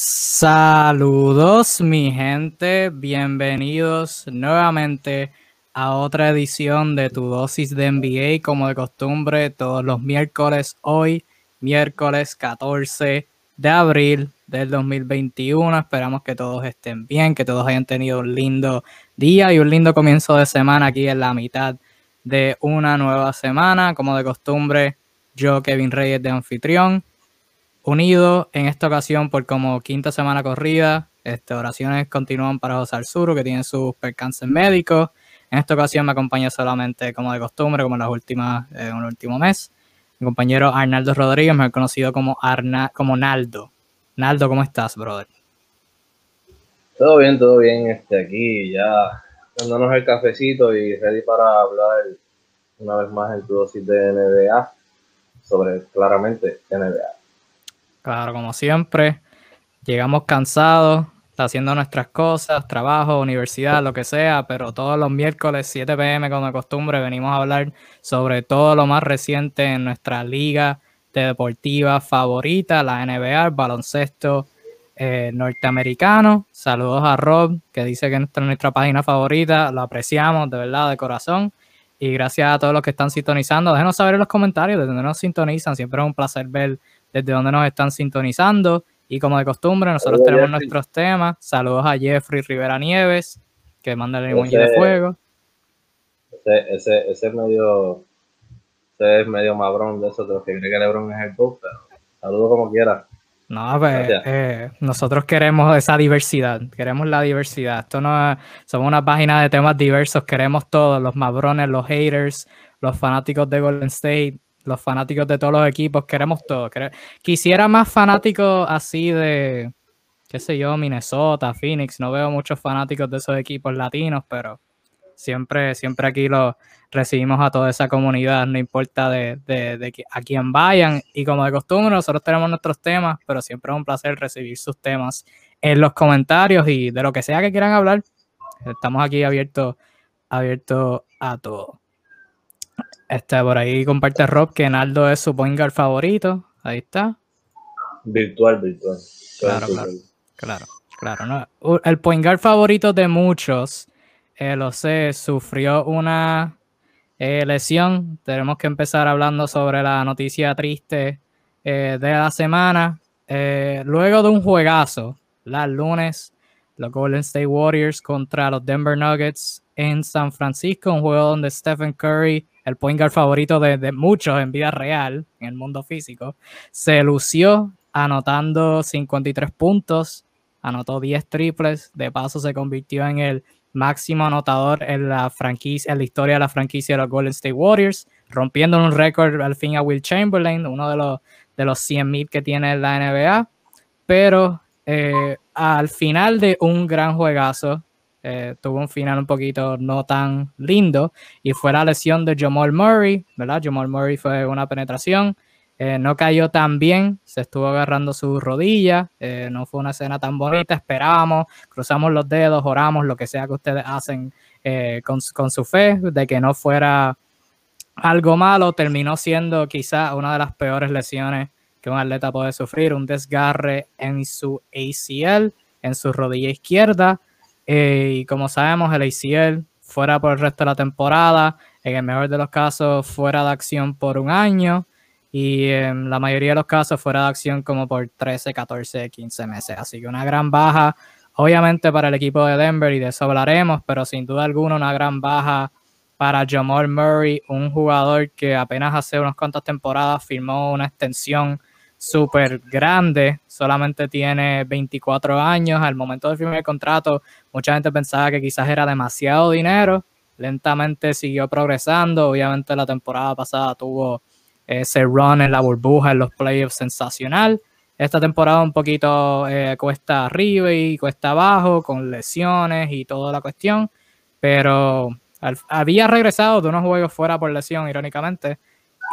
Saludos mi gente, bienvenidos nuevamente a otra edición de tu dosis de NBA como de costumbre todos los miércoles, hoy miércoles 14 de abril del 2021. Esperamos que todos estén bien, que todos hayan tenido un lindo día y un lindo comienzo de semana aquí en la mitad de una nueva semana. Como de costumbre, yo, Kevin Reyes de anfitrión, unido en esta ocasión por como quinta semana corrida. Este, oraciones continúan para José Arzuro, que tiene sus percances médicos. En esta ocasión me acompaña solamente, como de costumbre, como en las últimas, en el último mes, mi compañero Arnaldo Rodríguez, mejor conocido como, Arna, como Naldo. Naldo, ¿cómo estás, brother? Todo bien, todo bien. Este, aquí ya dándonos el cafecito y ready para hablar una vez más en tu dosis de NBA sobre claramente NBA. Claro, como siempre, llegamos cansados, haciendo nuestras cosas, trabajo, universidad, lo que sea, pero todos los miércoles 7 pm como de costumbre venimos a hablar sobre todo lo más reciente en nuestra liga de deportiva favorita, la NBA, el baloncesto eh, norteamericano. Saludos a Rob, que dice que es nuestra página favorita, lo apreciamos de verdad, de corazón. Y gracias a todos los que están sintonizando. Déjenos saber en los comentarios desde dónde nos sintonizan. Siempre es un placer ver desde dónde nos están sintonizando. Y como de costumbre, nosotros tenemos nuestros temas. Saludos a Jeffrey Rivera Nieves, que manda el emoji de fuego. Ese, ese, ese, es medio, ese es medio mabrón de eso, de los que cree que Lebron es el top, pero saludos como quiera. No, pues eh, nosotros queremos esa diversidad, queremos la diversidad. Esto no es, somos una página de temas diversos, queremos todos, los mabrones, los haters, los fanáticos de Golden State, los fanáticos de todos los equipos, queremos todo. Quisiera más fanáticos así de, qué sé yo, Minnesota, Phoenix. No veo muchos fanáticos de esos equipos latinos, pero siempre, siempre aquí lo recibimos a toda esa comunidad, no importa de, de, a quién vayan. Y como de costumbre, nosotros tenemos nuestros temas, pero siempre es un placer recibir sus temas en los comentarios y de lo que sea que quieran hablar. Estamos aquí abiertos abierto a todo. Este, por ahí comparte Rob que Naldo es su point guard favorito. Ahí está. Virtual, virtual. Claro, claro. Claro, claro. El point guard favorito de muchos, eh, lo sé, sufrió una eh, lesión. Tenemos que empezar hablando sobre la noticia triste eh, de la semana. luego de un juegazo, las lunes, los Golden State Warriors contra los Denver Nuggets en San Francisco, un juego donde Stephen Curry el point guard favorito de, muchos en vida real, en el mundo físico, se lució anotando 53 puntos, anotó 10 triples, de paso se convirtió en el máximo anotador en la franquicia, en la historia de la franquicia de los Golden State Warriors, rompiendo un récord al fin a Will Chamberlain, uno de los, de los 100.000 que tiene la NBA, pero eh, al final de un gran juegazo, eh, tuvo un final un poquito no tan lindo y fue la lesión de Jamal Murray, ¿verdad? Jamal Murray fue una penetración, eh, no cayó tan bien, se estuvo agarrando su rodilla, eh, no fue una escena tan bonita, esperábamos, cruzamos los dedos, oramos, lo que sea que ustedes hacen con, con, su fe, de que no fuera algo malo, terminó siendo quizá una de las peores lesiones que un atleta puede sufrir, un desgarre en su ACL, en su rodilla izquierda, eh, y como sabemos, el ACL fuera por el resto de la temporada, en el mejor de los casos fuera de acción por un año y en la mayoría de los casos fuera de acción como por 13, 14, 15 meses. Así que una gran baja, obviamente para el equipo de Denver y de eso hablaremos, pero sin duda alguna una gran baja para Jamal Murray, un jugador que apenas hace unas cuantas temporadas firmó una extensión súper grande, solamente tiene 24 años, al momento del firmar contrato mucha gente pensaba que quizás era demasiado dinero, lentamente siguió progresando, obviamente la temporada pasada tuvo ese run en la burbuja, en los playoffs sensacional, esta temporada un poquito eh, cuesta arriba y cuesta abajo, con lesiones y toda la cuestión, pero había regresado de unos juegos fuera por lesión, irónicamente,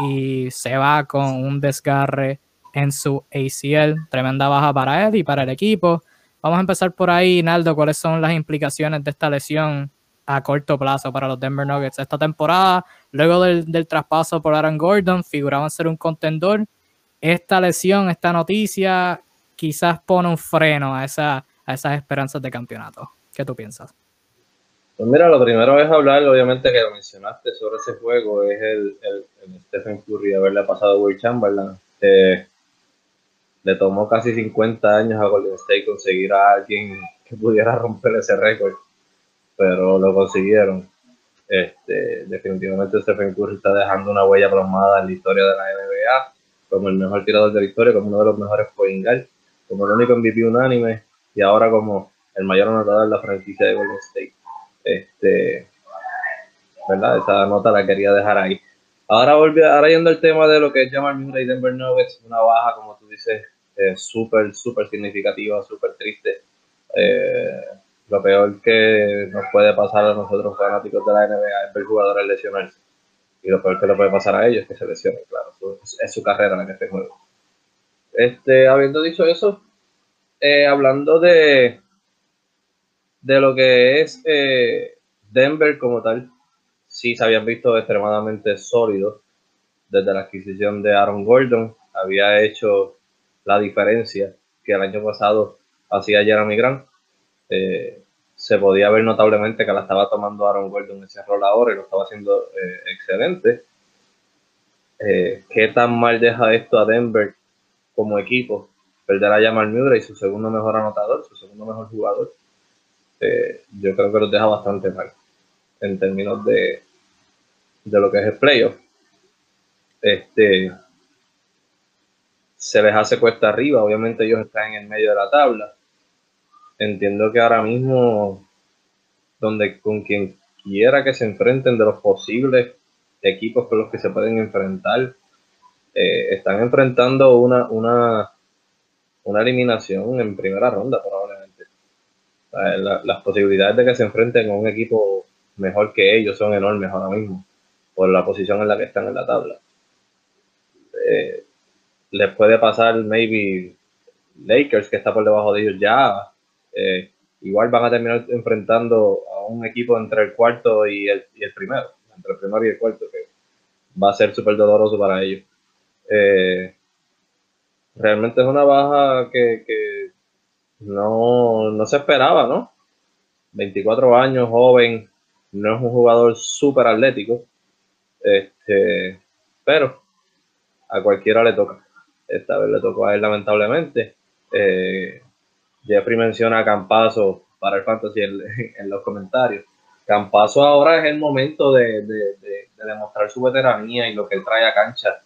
y se va con un desgarre en su ACL. Tremenda baja para él y para el equipo. Vamos a empezar por ahí, Naldo. ¿Cuáles son las implicaciones de esta lesión a corto plazo para los Denver Nuggets esta temporada? Luego del, traspaso por Aaron Gordon, figuraban ser un contendor. Esta lesión, esta noticia, quizás pone un freno a, esa, a esas esperanzas de campeonato. ¿Qué tú piensas? Pues mira, lo primero es hablar, obviamente, que lo mencionaste sobre ese juego, es el, el, Stephen Curry haberle pasado a Will Chamberlain. Le tomó casi 50 años a Golden State conseguir a alguien que pudiera romper ese récord, pero lo consiguieron. Este, definitivamente Stephen Curry está dejando una huella plasmada en la historia de la NBA como el mejor tirador de la historia, como uno de los mejores point como el único MVP unánime y ahora como el mayor anotador de la franquicia de Golden State. Este, ¿verdad? Esa nota la quería dejar ahí. Ahora, volví, ahora yendo al tema de lo que es Jamal Murray Denver Nuggets, una baja, como tú dices, eh, súper, súper significativa, súper triste. Eh, lo peor que nos puede pasar a nosotros fanáticos de la NBA es ver jugadores lesionarse. Y lo peor que le puede pasar a ellos es que se lesionen, claro. Es, su carrera la que se juega. Este, habiendo dicho eso, eh, hablando de, de lo que es eh, Denver como tal, sí se habían visto extremadamente sólidos desde la adquisición de Aaron Gordon. Había hecho la diferencia que el año pasado hacía Jeremy Grant eh, se podía ver notablemente que la estaba tomando Aaron Gordon ese rol ahora y lo estaba haciendo eh, excelente. Eh, ¿Qué tan mal deja esto a Denver como equipo? Perder a Jamal Murray, su segundo mejor anotador, su segundo mejor jugador. yo creo que los deja bastante mal en términos de, de lo que es el playoff. Este, se les hace cuesta arriba, obviamente ellos están en el medio de la tabla entiendo que ahora mismo, donde con quien quiera que se enfrenten de los posibles equipos con los que se pueden enfrentar, eh, están enfrentando una, una, una eliminación en primera ronda probablemente. las posibilidades de que se enfrenten a un equipo mejor que ellos son enormes ahora mismo, por la posición en la que están en la tabla. Eh, les puede pasar maybe Lakers, que está por debajo de ellos ya, eh, igual van a terminar enfrentando a un equipo entre el cuarto y el, y el primero, entre el primero y el cuarto, que va a ser súper doloroso para ellos. Eh, realmente es una baja que, no, no, se esperaba, ¿no? 24 años, joven, no es un jugador súper atlético, este, pero a cualquiera le toca. Esta vez le tocó a él lamentablemente. Eh, Jeffrey menciona a Campazo para el fantasy en, los comentarios. Campazo ahora es el momento de, demostrar su veteranía y lo que él trae a cancha.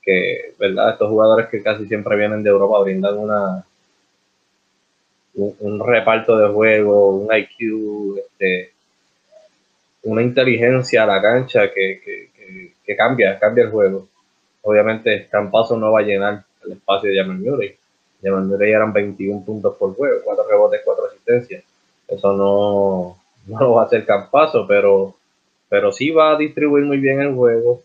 Que, ¿verdad? Estos jugadores que casi siempre vienen de Europa brindan una un, reparto de juego, un IQ, este, una inteligencia a la cancha que, cambia, cambia el juego. Obviamente, Campazo no va a llenar el espacio de Jamal Murray de Murray eran 21 puntos por juego, 4 rebotes, 4 asistencias. Eso no, no va a ser campazo, pero, pero sí va a distribuir muy bien el juego.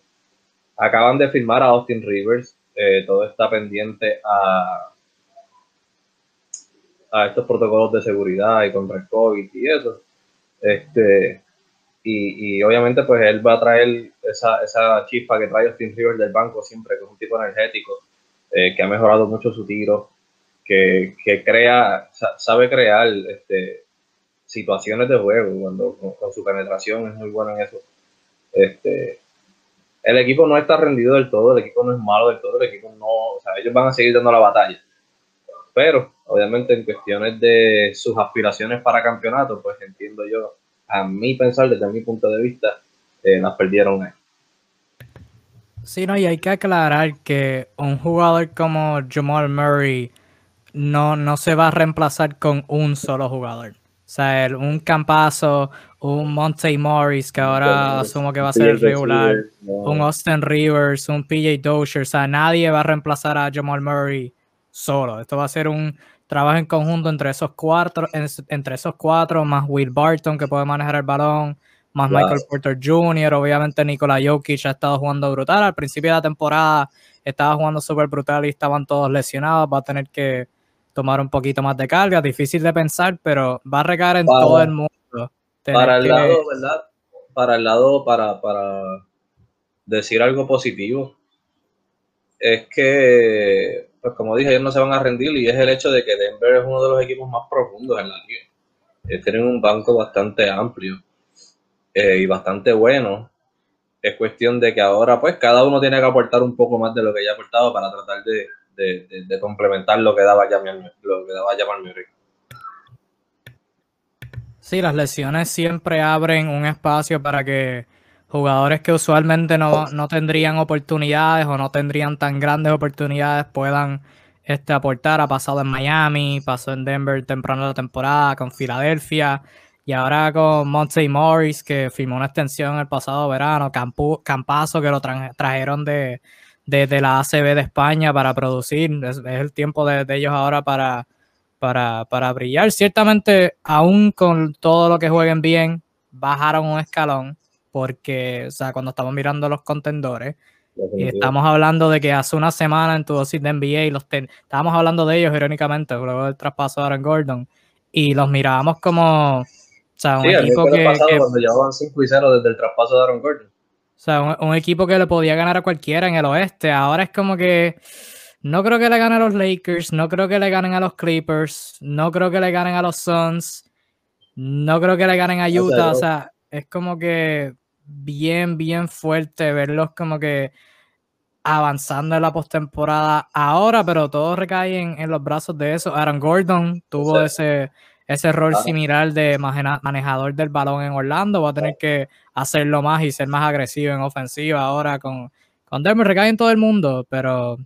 Acaban de firmar a Austin Rivers. Eh, todo está pendiente a, a estos protocolos de seguridad y contra el COVID y eso. Este, y, y, obviamente pues él va a traer esa, esa chispa que trae Austin Rivers del banco siempre, que es un tipo energético, eh, que ha mejorado mucho su tiro, que, crea, sabe crear este, situaciones de juego cuando con, su penetración es muy bueno en eso. Este, el equipo no está rendido del todo, el equipo no es malo del todo, el equipo no, o sea, ellos van a seguir dando la batalla. Pero, obviamente, en cuestiones de sus aspiraciones para campeonato, pues entiendo yo, a mi pensar, desde mi punto de vista, eh, las perdieron ahí. Sí, no, y hay que aclarar que un jugador como Jamal Murray no, no se va a reemplazar con un solo jugador. O sea, un Campazo, un Monte Morris, que ahora asumo que va a ser regular, un Austin Rivers, un PJ Dozier. O sea, nadie va a reemplazar a Jamal Murray solo. Esto va a ser un trabajo en conjunto entre esos cuatro, entre esos cuatro, más Will Barton, que puede manejar el balón, más Michael Porter Jr., obviamente Nikola Jokic ha estado jugando brutal. Al principio de la temporada estaba jugando súper brutal y estaban todos lesionados. Va a tener que tomar un poquito más de carga, difícil de pensar, pero va a recaer en todo el mundo. Para el lado, ¿verdad? Para el lado, para, para decir algo positivo, es que pues como dije, ellos no se van a rendir y es el hecho de que Denver es uno de los equipos más profundos en la liga. Eh, tienen un banco bastante amplio eh, y bastante bueno. Es cuestión de que ahora pues cada uno tiene que aportar un poco más de lo que ya ha aportado para tratar de, complementar lo que daba Jamal, lo que daba. Sí, las lesiones siempre abren un espacio para que jugadores que usualmente no, tendrían oportunidades o no tendrían tan grandes oportunidades puedan este, aportar. Ha pasado en Miami, pasó en Denver temprano de la temporada, con Filadelfia y ahora con Monte Morris, que firmó una extensión el pasado verano, Campazo, que lo trajeron de, la ACB de España para producir. Es, el tiempo de, ellos ahora para, para, para brillar. Ciertamente, aún con todo lo que jueguen bien, bajaron un escalón porque, o sea, cuando estamos mirando los contendores, y estamos hablando de que hace una semana en tu dosis de NBA, los estábamos hablando de ellos irónicamente, luego del traspaso de Aaron Gordon, y los mirábamos como, o sea, un equipo que, cuando llevaban 5 y 0 desde el traspaso de Aaron Gordon. O sea, un, equipo que le podía ganar a cualquiera en el oeste. Ahora es como que no creo que le ganen a los Lakers, no creo que le ganen a los Clippers, no creo que le ganen a los Suns, no creo que le ganen a Utah. O sea, es como que bien, bien fuerte verlos como que avanzando en la postemporada ahora, pero todo recae en, los brazos de eso. Aaron Gordon tuvo ese, ese rol similar de manejador del balón en Orlando, va a tener que hacerlo más y ser más agresivo en ofensiva ahora con, con Denver, recae en todo el mundo, pero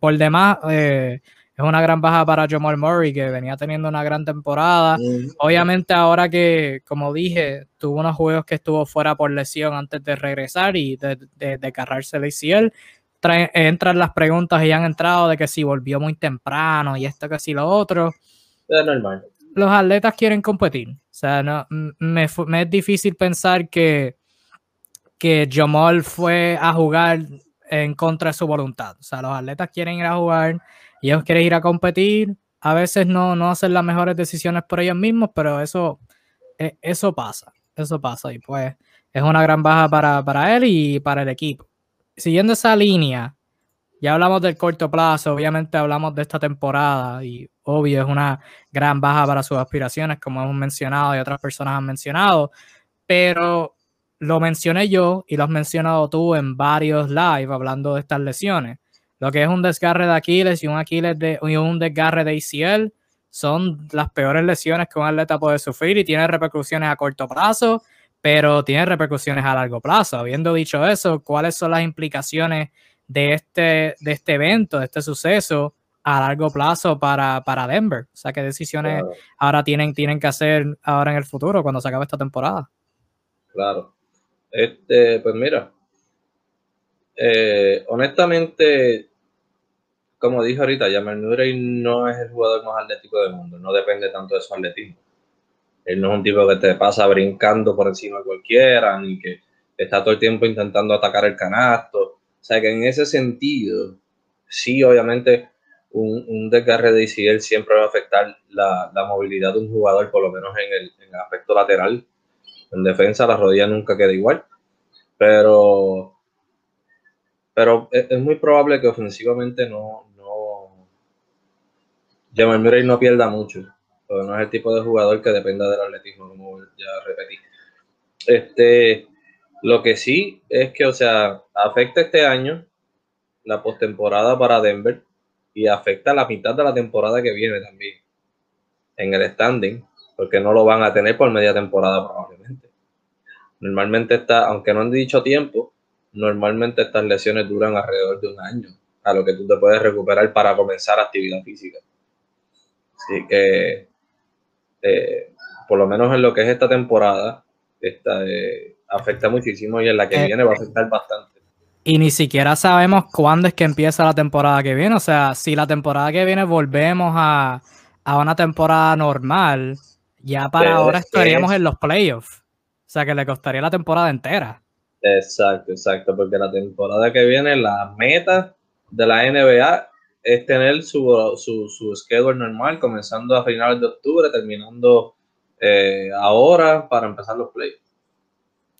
por demás, eh, es una gran baja para Jamal Murray, que venía teniendo una gran temporada. Obviamente, ahora que, como dije, tuvo unos juegos que estuvo fuera por lesión antes de regresar y de, de, de cargarse el ACL, entran las preguntas y han entrado de que si volvió muy temprano y esto que si lo otro. Es normal. Los atletas quieren competir. O sea, no, me, me es difícil pensar que, que Jamal fue a jugar en contra de su voluntad. O sea, los atletas quieren ir a jugar y ellos quieren ir a competir, a veces no, no hacen las mejores decisiones por ellos mismos, pero eso, e, eso pasa, eso pasa y pues es una gran baja para, él y para el equipo. Siguiendo esa línea, ya hablamos del corto plazo, obviamente hablamos de esta temporada y obvio es una gran baja para sus aspiraciones, como hemos mencionado y otras personas han mencionado, pero lo mencioné yo y lo has mencionado tú en varios live hablando de estas lesiones. Lo que es un desgarre de Aquiles y un Aquiles de un desgarre de ACL son las peores lesiones que un atleta puede sufrir y tiene repercusiones a corto plazo, pero tiene repercusiones a largo plazo. Habiendo dicho eso, ¿cuáles son las implicaciones de este, de este evento, de este suceso a largo plazo para, para Denver? O sea, ¿qué decisiones ahora tienen, tienen que hacer ahora en el futuro cuando se acabe esta temporada? Claro. Este, pues mira, eh, honestamente, como dije ahorita, Jamal Murray no es el jugador más atlético del mundo, no depende tanto de su atletismo. Él no es un tipo que te pasa brincando por encima de cualquiera, ni que está todo el tiempo intentando atacar el canasto. O sea que en ese sentido, sí, obviamente, un, desgarre de ICL siempre va a afectar la, movilidad de un jugador, por lo menos en el, en el aspecto lateral. En defensa, la rodilla nunca queda igual. Pero pero es, muy probable que ofensivamente no, Jamal Murray no pierda mucho, porque no es el tipo de jugador que dependa del atletismo, como ya repetí. Este, lo que sí es que, o sea, afecta este año la postemporada para Denver y afecta la mitad de la temporada que viene también en el standing, porque no lo van a tener por media temporada probablemente. Normalmente está, aunque no han dicho tiempo, normalmente estas lesiones duran alrededor de un año, a lo que tú te puedes recuperar para comenzar actividad física. Así que, eh, por lo menos en lo que es esta temporada, esta, eh, afecta muchísimo y en la que eh, viene va a afectar bastante. Y ni siquiera sabemos cuándo es que empieza la temporada que viene. O sea, si la temporada que viene volvemos a, una temporada normal, ya para ahora estaríamos en los playoffs. O sea, que le costaría la temporada entera. Exacto, exacto, porque la temporada que viene, la meta de la NBA es tener su, su, su schedule normal, comenzando a finales de octubre, terminando eh, ahora para empezar los playoffs.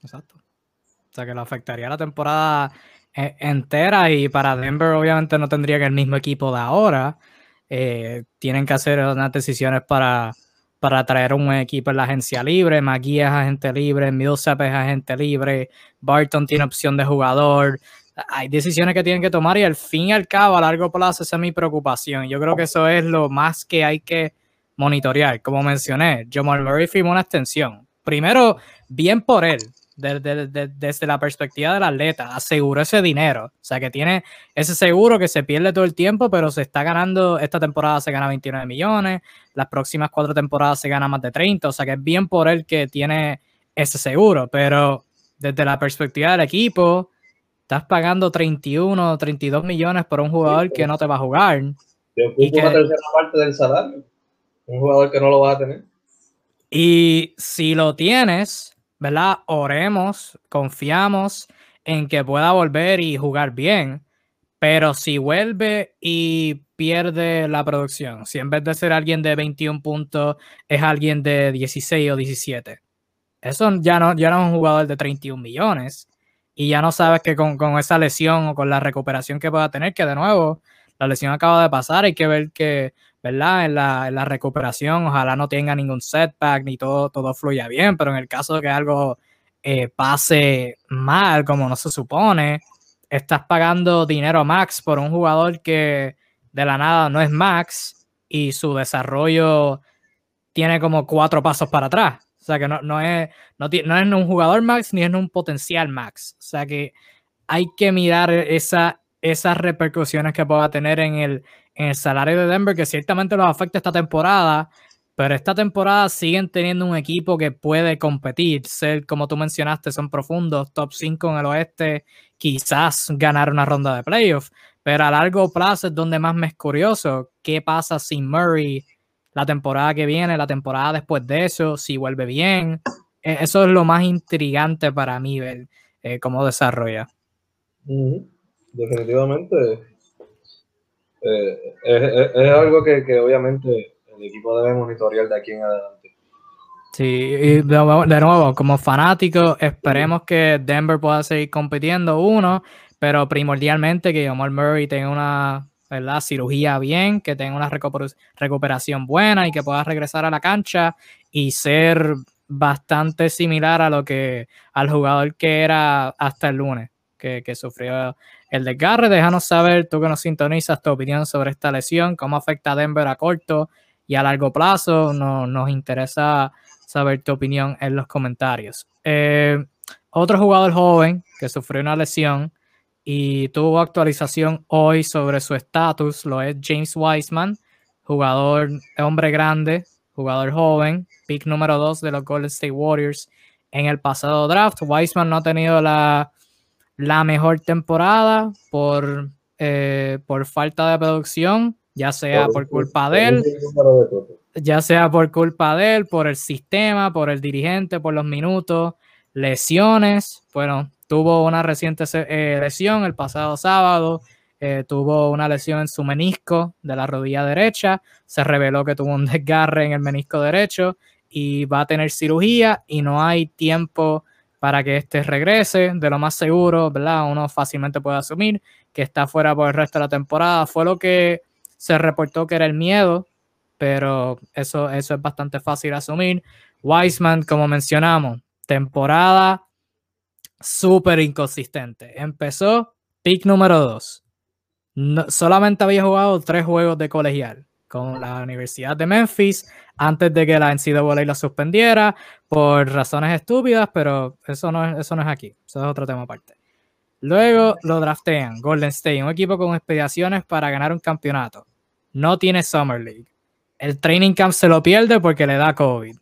Exacto. O sea que le afectaría la temporada e, entera y para Denver obviamente no tendría el mismo equipo de ahora. Eh, tienen que hacer unas decisiones para, para traer un equipo en la agencia libre. McGee es agente libre, Millsap es agente libre, Barton tiene opción de jugador. Hay decisiones que tienen que tomar y al fin y al cabo, a largo plazo, esa es mi preocupación. Yo creo que eso es lo más que hay que monitorear. Como mencioné, Jamal Murray firmó una extensión. Primero, bien por él, desde, la perspectiva del atleta, aseguró ese dinero. O sea, que tiene ese seguro que se pierde todo el tiempo, pero se está ganando, esta temporada se gana 29 millones, las próximas cuatro temporadas se gana más de 30, o sea, que es bien por él que tiene ese seguro, pero desde la perspectiva del equipo, estás pagando 31, 32 millones por un jugador que no te va a jugar. y que, tercera parte del salario. Un jugador que no lo va a tener. Y si lo tienes, ¿verdad? Oremos, confiamos en que pueda volver y jugar bien, pero si vuelve y pierde la producción, si en vez de ser alguien de 21 puntos es alguien de 16 o 17, eso ya no, ya no es un jugador de 31 millones y ya no sabes que con, con esa lesión o con la recuperación que pueda tener, que de nuevo la lesión acaba de pasar, hay que ver que ¿verdad? En la, en la, recuperación, ojalá no tenga ningún setback ni todo, todo fluya bien, pero en el caso de que algo eh, pase mal, como no se supone, estás pagando dinero Max por un jugador que de la nada no es Max y su desarrollo tiene como cuatro pasos para atrás. O sea que no, no, es, no, no es un jugador Max ni es un potencial Max. O sea que hay que mirar esa, esas repercusiones que pueda tener en el, en el salario de Denver, que ciertamente los afecta esta temporada, pero esta temporada siguen teniendo un equipo que puede competir, ser, como tú mencionaste, son profundos, top 5 en el oeste, quizás ganar una ronda de playoffs, pero a largo plazo es donde más me es curioso, qué pasa sin Murray la temporada que viene, la temporada después de eso, si vuelve bien, e, eso es lo más intrigante para mí ver eh, cómo desarrolla. Definitivamente eh, es, algo que, obviamente el equipo debe monitorear de aquí en adelante. Sí, y de, nuevo, como fanático, esperemos que Denver pueda seguir compitiendo, uno, pero primordialmente que Omar Murray tenga una ¿verdad? cirugía bien, que tenga una recuperación buena y que pueda regresar a la cancha y ser bastante similar a lo que al jugador que era hasta el lunes, que, que sufrió el desgarre. Déjanos saber, tú que nos sintonizas, tu opinión sobre esta lesión, cómo afecta a Denver a corto y a largo plazo. nos interesa saber tu opinión en los comentarios. Eh, otro jugador joven que sufrió una lesión y tuvo actualización hoy sobre su estatus lo es James Wiseman, jugador, hombre grande, jugador joven, pick número 2 de los Golden State Warriors en el pasado draft. Wiseman no ha tenido la la mejor temporada por, eh, por falta de producción, ya sea por culpa de él, ya sea por culpa de él, por el sistema, por el dirigente, por los minutos, lesiones. Bueno, tuvo una reciente eh, lesión el pasado sábado, eh, tuvo una lesión en su menisco de la rodilla derecha, se reveló que tuvo un desgarre en el menisco derecho y va a tener cirugía y no hay tiempo para que este regrese de lo más seguro, ¿verdad? Uno fácilmente puede asumir que está fuera por el resto de la temporada. Fue lo que se reportó que era el miedo, pero eso, eso es bastante fácil asumir. Wiseman, como mencionamos, temporada súper inconsistente. Empezó pick número 2. solamente había jugado tres juegos de colegial con la Universidad de Memphis antes de que la NCAA la suspendiera por razones estúpidas, pero eso no, es, eso no es aquí, eso es otro tema aparte. Luego lo draftean, Golden State, un equipo con aspiraciones para ganar un campeonato. No tiene Summer League. El training camp se lo pierde porque le da COVID.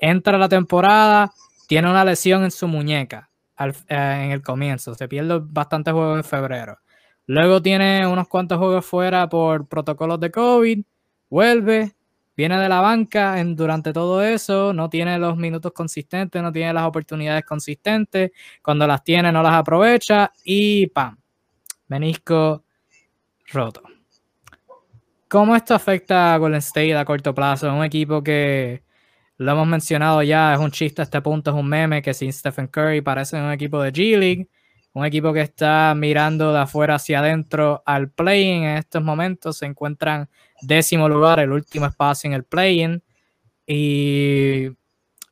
Entra la temporada, tiene una lesión en su muñeca eh, en el comienzo. Se pierde bastantes juegos en febrero. Luego tiene unos cuantos juegos fuera por protocolos de COVID vuelve, viene de la banca durante todo eso, no tiene los minutos consistentes, no tiene las oportunidades consistentes, cuando las tiene no las aprovecha y ¡pam! Menisco roto. ¿Cómo esto afecta a Golden State a corto plazo? Un equipo que lo hemos mencionado ya, es un chiste a este punto, es un meme que sin Stephen Curry parece un equipo de G League un equipo que está mirando de afuera hacia adentro al play-in en estos momentos. Se encuentran décimo lugar, el último espacio en el play-in. Y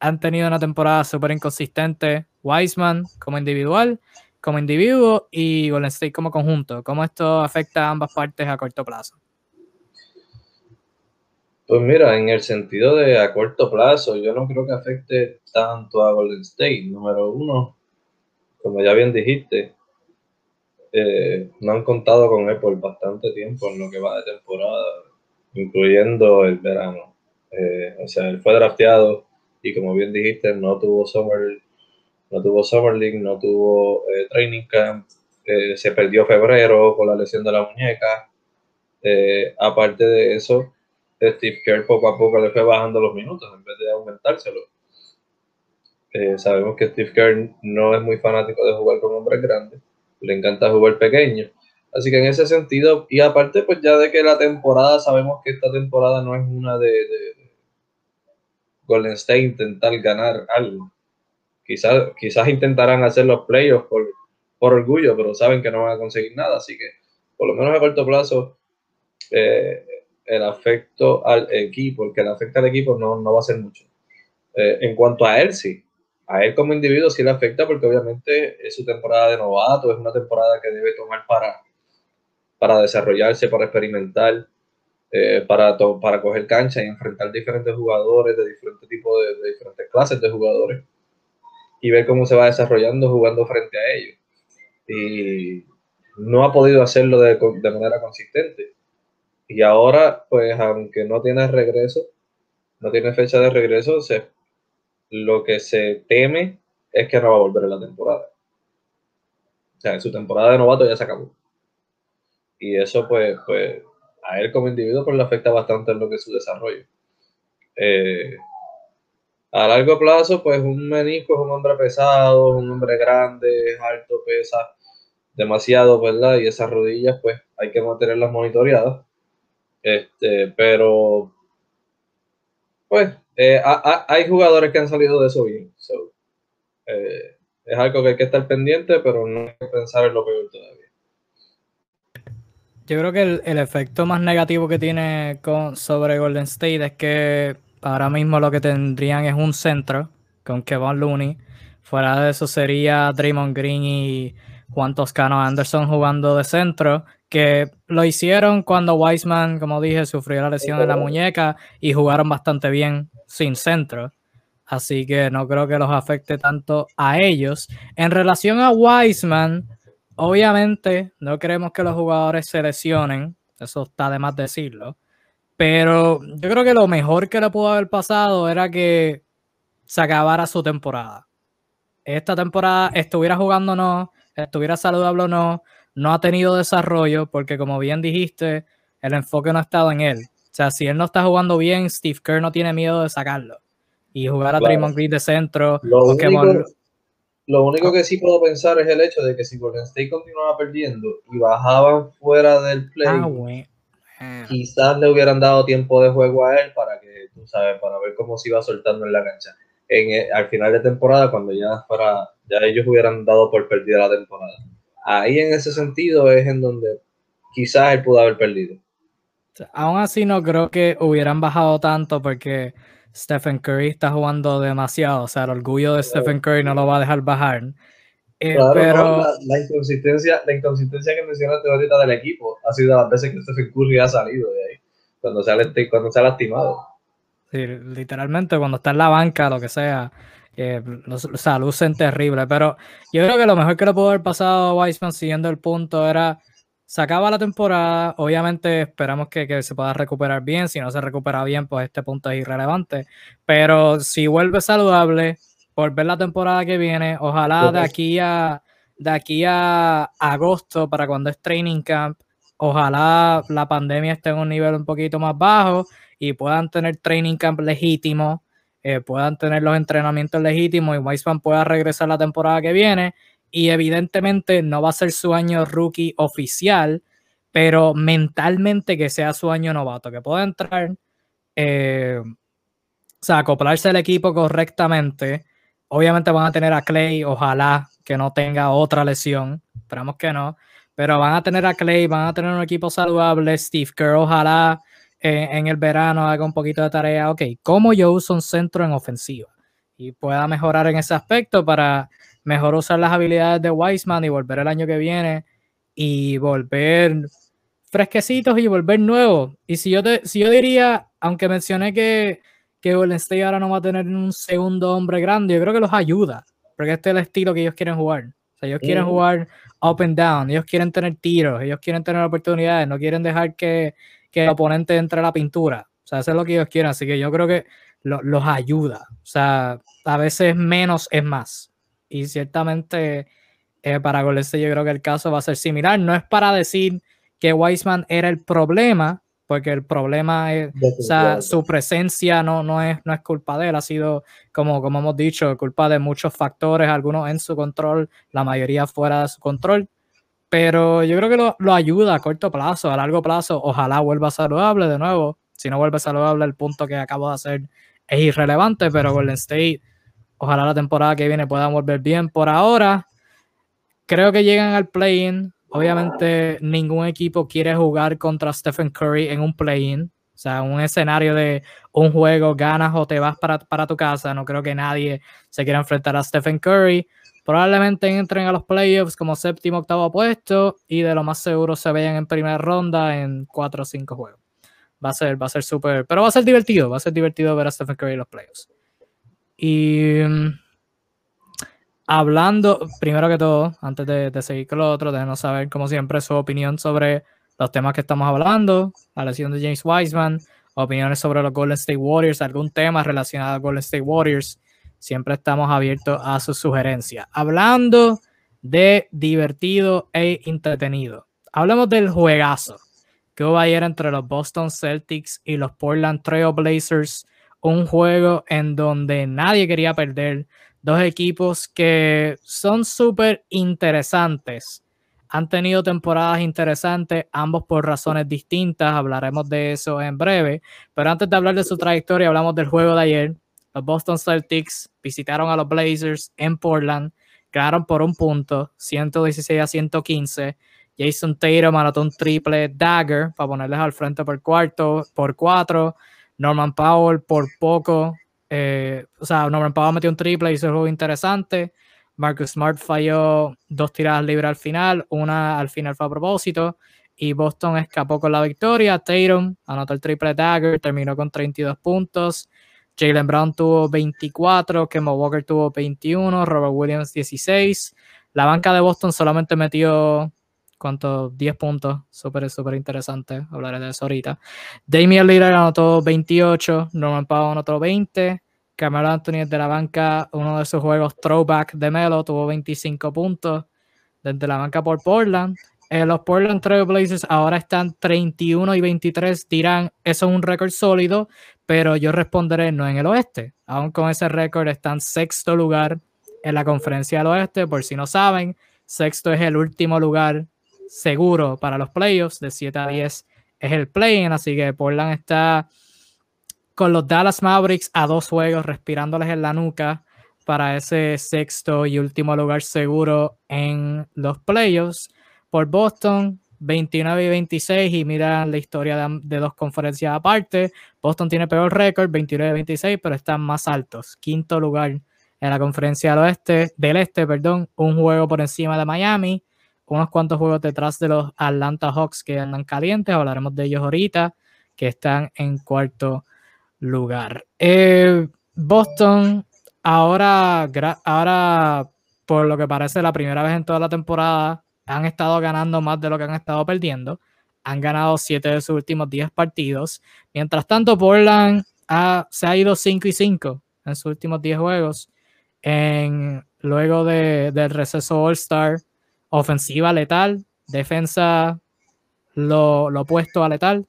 han tenido una temporada súper inconsistente. Wiseman como individual, como individuo y Golden State como conjunto. ¿Cómo esto afecta a ambas partes a corto plazo? Pues mira, en el sentido de a corto plazo, yo no creo que afecte tanto a Golden State. Número uno, como ya bien dijiste, eh, no han contado con él por bastante tiempo en lo que va de temporada, incluyendo el verano. Eh, o sea, él fue drafteado y como bien dijiste, no tuvo Summer, no tuvo Summer League, no tuvo eh, Training Camp, se perdió febrero con la lesión de la muñeca. aparte de eso, Steve Kerr poco a poco le fue bajando los minutos en vez de aumentárselo. Eh, sabemos que Steve Kerr no es muy fanático de jugar con hombres grandes, le encanta jugar pequeño. Así que en ese sentido, y aparte pues ya de que la temporada, sabemos que esta temporada no es una de, Golden State intentar ganar algo. Quizás, quizás intentarán hacer los playoffs por, por orgullo, pero saben que no van a conseguir nada. Así que por lo menos a corto plazo eh, el afecto al equipo, el que le afecta al equipo no, no va a ser mucho. Eh, en cuanto a él, sí. A él como individuo sí le afecta porque obviamente es su temporada de novato, es una temporada que debe tomar para, para desarrollarse, para experimentar, eh, para, para coger cancha y enfrentar diferentes jugadores de diferentes tipos de, de, diferentes clases de jugadores y ver cómo se va desarrollando jugando frente a ellos. Y no ha podido hacerlo de, manera consistente y ahora, pues, aunque no tiene regreso, no tiene fecha de regreso, lo que se teme es que no va a volver en la temporada. O sea, en su temporada de novato ya se acabó. Y eso, pues, pues a él como individuo, pues le afecta bastante en lo que es su desarrollo. Eh, a largo plazo, pues un menisco es un hombre pesado, un hombre grande, alto, pesa demasiado, ¿verdad? Y esas rodillas, pues hay que mantenerlas monitoreadas. Este, pero, pues, eh, hay jugadores que han salido de eso bien. Eh, es algo que hay que estar pendiente, pero no hay que pensar en lo peor todavía. Yo creo que el, efecto más negativo que tiene sobre Golden State es que ahora mismo lo que tendrían es un centro con Kevin Looney. Fuera de eso sería Draymond Green y Juan Toscano Anderson jugando de centro que lo hicieron cuando Wiseman, como dije, sufrió la lesión en la muñeca y jugaron bastante bien sin centro. Así que no creo que los afecte tanto a ellos. En relación a Wiseman, obviamente no queremos que los jugadores se lesionen. Eso está de más decirlo. Pero yo creo que lo mejor que le pudo haber pasado era que se acabara su temporada. Esta temporada estuviera jugando o no, estuviera saludable o no, no ha tenido desarrollo porque, como bien dijiste, el enfoque no ha estado en él. O sea, si él no está jugando bien, Steve Kerr no tiene miedo de sacarlo. Y jugar a Draymond Green de centro. Lo único, que sí puedo pensar es el hecho de que si Golden State continuaba perdiendo y bajaban fuera del play, ah, quizás le hubieran dado tiempo de juego a él para que, tú sabes, para ver cómo se iba soltando en la cancha. En, al final de temporada, cuando ya fuera, ya ellos hubieran dado por perdida la temporada ahí en ese sentido es en donde quizás él pudo haber perdido. Aún así no creo que hubieran bajado tanto porque Stephen Curry está jugando demasiado, o sea, el orgullo de Stephen Curry no lo va a dejar bajar. Eh, pero la, inconsistencia, la inconsistencia que mencionaste ahorita del equipo ha sido las veces que Stephen Curry ha salido de ahí, cuando se ha, cuando se ha lastimado. Sí, literalmente cuando está en la banca, lo que sea, eh, los, o sea, lucen terrible. Pero yo creo que lo mejor que le pudo haber pasado a Weissman siguiendo el punto era se acaba la temporada, obviamente esperamos que, que, se pueda recuperar bien, si no se recupera bien, pues este punto es irrelevante, pero si vuelve saludable, por ver la temporada que viene, ojalá de aquí a de aquí a agosto, para cuando es training camp, ojalá la pandemia esté en un nivel un poquito más bajo y puedan tener training camp legítimo eh, puedan tener los entrenamientos legítimos y Weissman pueda regresar la temporada que viene. Y evidentemente no va a ser su año rookie oficial, pero mentalmente que sea su año novato, que pueda entrar, eh, o sea, acoplarse al equipo correctamente, obviamente van a tener a Clay, ojalá que no tenga otra lesión, esperamos que no, pero van a tener a Clay, van a tener un equipo saludable, Steve Kerr, ojalá eh, en el verano haga un poquito de tarea, ok, ¿cómo yo uso un centro en ofensiva? Y pueda mejorar en ese aspecto para mejor usar las habilidades de Wiseman y volver el año que viene y volver fresquecitos y volver nuevos. Y si yo, te, si yo diría, aunque mencioné que, que Golden State ahora no va a tener un segundo hombre grande, yo creo que los ayuda, porque este es el estilo que ellos quieren jugar. O sea, ellos quieren jugar up and down, ellos quieren tener tiros, ellos quieren tener oportunidades, no quieren dejar que, que el oponente entre a la pintura. O sea, eso es lo que ellos quieren, así que yo creo que los ayuda. O sea, a veces menos es más. Y ciertamente eh, para Golden State yo creo que el caso va a ser similar. No es para decir que Wiseman era el problema, porque el problema es, o sea, su presencia no, no, es, no es culpa de él, ha sido, como, como hemos dicho, culpa de muchos factores, algunos en su control, la mayoría fuera de su control. Pero yo creo que lo, lo ayuda a corto plazo, a largo plazo, ojalá vuelva saludable de nuevo. Si no vuelve saludable, el punto que acabo de hacer es irrelevante, pero Golden State, ojalá la temporada que viene puedan volver bien. Por ahora, creo que llegan al play-in. Obviamente, ningún equipo quiere jugar contra Stephen Curry en un play-in. O sea, un escenario de un juego, ganas o te vas para, para tu casa. No creo que nadie se quiera enfrentar a Stephen Curry. Probablemente entren a los playoffs como séptimo, octavo puesto y de lo más seguro se vean en primera ronda en cuatro o cinco juegos. Va a ser, va a ser súper, pero va a ser divertido, va a ser divertido ver a Stephen Curry en los playoffs. Y mm, hablando, primero que todo, antes de, seguir con lo otro, déjenos saber, como siempre, su opinión sobre los temas que estamos hablando, la lesión de James Wiseman, opiniones sobre los Golden State Warriors, algún tema relacionado a Golden State Warriors. Siempre estamos abiertos a sus sugerencias. Hablando de divertido e entretenido, hablamos del juegazo que hubo ayer entre los Boston Celtics y los Portland Trail Blazers. Un juego en donde nadie quería perder. Dos equipos que son súper interesantes. Han tenido temporadas interesantes, ambos por razones distintas. Hablaremos de eso en breve. Pero antes de hablar de su trayectoria, hablamos del juego de ayer. Los Boston Celtics visitaron a los Blazers en Portland. Ganaron por un punto, 116 a 115. Jason anotó un triple dagger para ponerles al frente por cuarto, por cuatro. Norman Powell por poco. Eh, o sea, Norman Powell metió un triple hizo un juego interesante. Marcus Smart falló dos tiradas libres al final, una al final fue a propósito. Y Boston escapó con la victoria. Tatum anotó el triple dagger, terminó con 32 puntos. Jalen Brown tuvo 24, Kemba Walker tuvo 21, Robert Williams 16. La banca de Boston solamente metió ¿Cuántos? 10 puntos. Súper, súper interesante. Hablaré de eso ahorita. Damian Lillard anotó 28. Norman Powell anotó 20. Carmelo Anthony de la banca, uno de sus juegos throwback de Melo, tuvo 25 puntos desde la banca por Portland. Eh, los Portland Trail Blazers ahora están 31 y 23. Dirán, eso es un récord sólido, pero yo responderé no en el oeste. Aún con ese récord están sexto lugar en la conferencia del oeste, por si no saben. Sexto es el último lugar seguro para los playoffs, de 7 a 10 es el play-in, así que Portland está con los Dallas Mavericks a dos juegos, respirándoles en la nuca para ese sexto y último lugar seguro en los playoffs. Por Boston, 29 y 26, y mira la historia de, dos conferencias aparte. Boston tiene peor récord, 29 y 26, pero están más altos. Quinto lugar en la conferencia del oeste, del este, perdón, un juego por encima de Miami unos cuantos juegos detrás de los Atlanta Hawks que andan calientes, hablaremos de ellos ahorita, que están en cuarto lugar. Eh, Boston, ahora, ahora, por lo que parece, la primera vez en toda la temporada, han estado ganando más de lo que han estado perdiendo. Han ganado 7 de sus últimos 10 partidos. Mientras tanto, Portland se ha ido 5 y 5 en sus últimos 10 juegos. Luego de, del receso All-Star, ofensiva letal, defensa lo, lo opuesto a letal.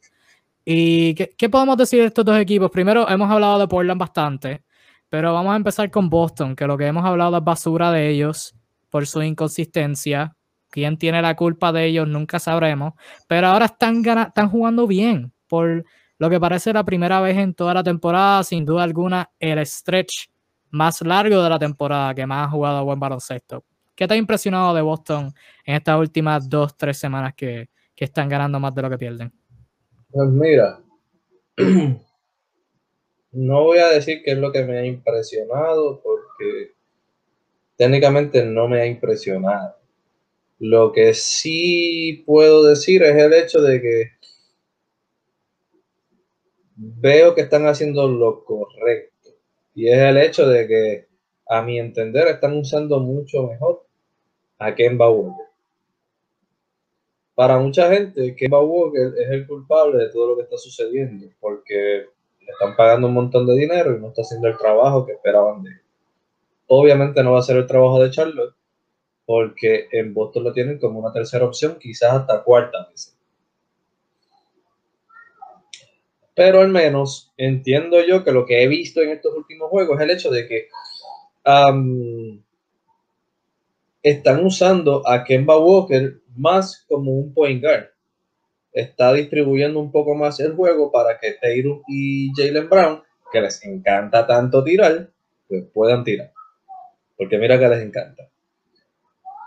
¿Y qué, podemos decir de estos dos equipos? Primero, hemos hablado de Portland bastante, pero vamos a empezar con Boston, que lo que hemos hablado es basura de ellos por su inconsistencia. ¿Quién tiene la culpa de ellos? Nunca sabremos. Pero ahora están, están jugando bien, por lo que parece la primera vez en toda la temporada, sin duda alguna, el stretch más largo de la temporada, que más ha jugado buen baloncesto. ¿Qué te ha impresionado de Boston en estas últimas dos, tres semanas que, que están ganando más de lo que pierden? Pues mira, no voy a decir qué es lo que me ha impresionado porque técnicamente no me ha impresionado. Lo que sí puedo decir es el hecho de que veo que están haciendo lo correcto. Y es el hecho de que, a mi entender, están usando mucho mejor a Kemba Walker. Para mucha gente, Kemba Walker es el culpable de todo lo que está sucediendo, porque le están pagando un montón de dinero y no está haciendo el trabajo que esperaban de él. Obviamente no va a ser el trabajo de Charlotte, porque en Boston lo tienen como una tercera opción, quizás hasta cuarta vez. Pero al menos entiendo yo que lo que he visto en estos últimos juegos es el hecho de que están usando a Kemba Walker más como un point guard. Está distribuyendo un poco más el juego para que Taylor y Jalen Brown, que les encanta tanto tirar, pues puedan tirar. Porque mira que les encanta.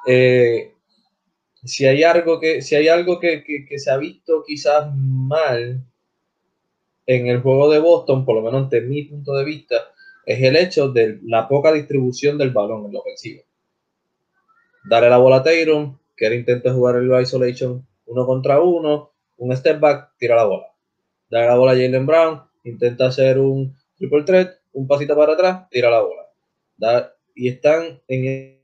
Eh, si hay algo que, si hay algo que, se ha visto quizás mal en el juego de Boston, por lo menos desde mi punto de vista, es el hecho de la poca distribución del balón en la ofensiva. Darle la bola a Tyron, que él intenta jugar el isolation uno contra uno, un step back, tira la bola. Darle la bola a Jalen Brown, intenta hacer un triple threat, un pasito para atrás, tira la bola. y están en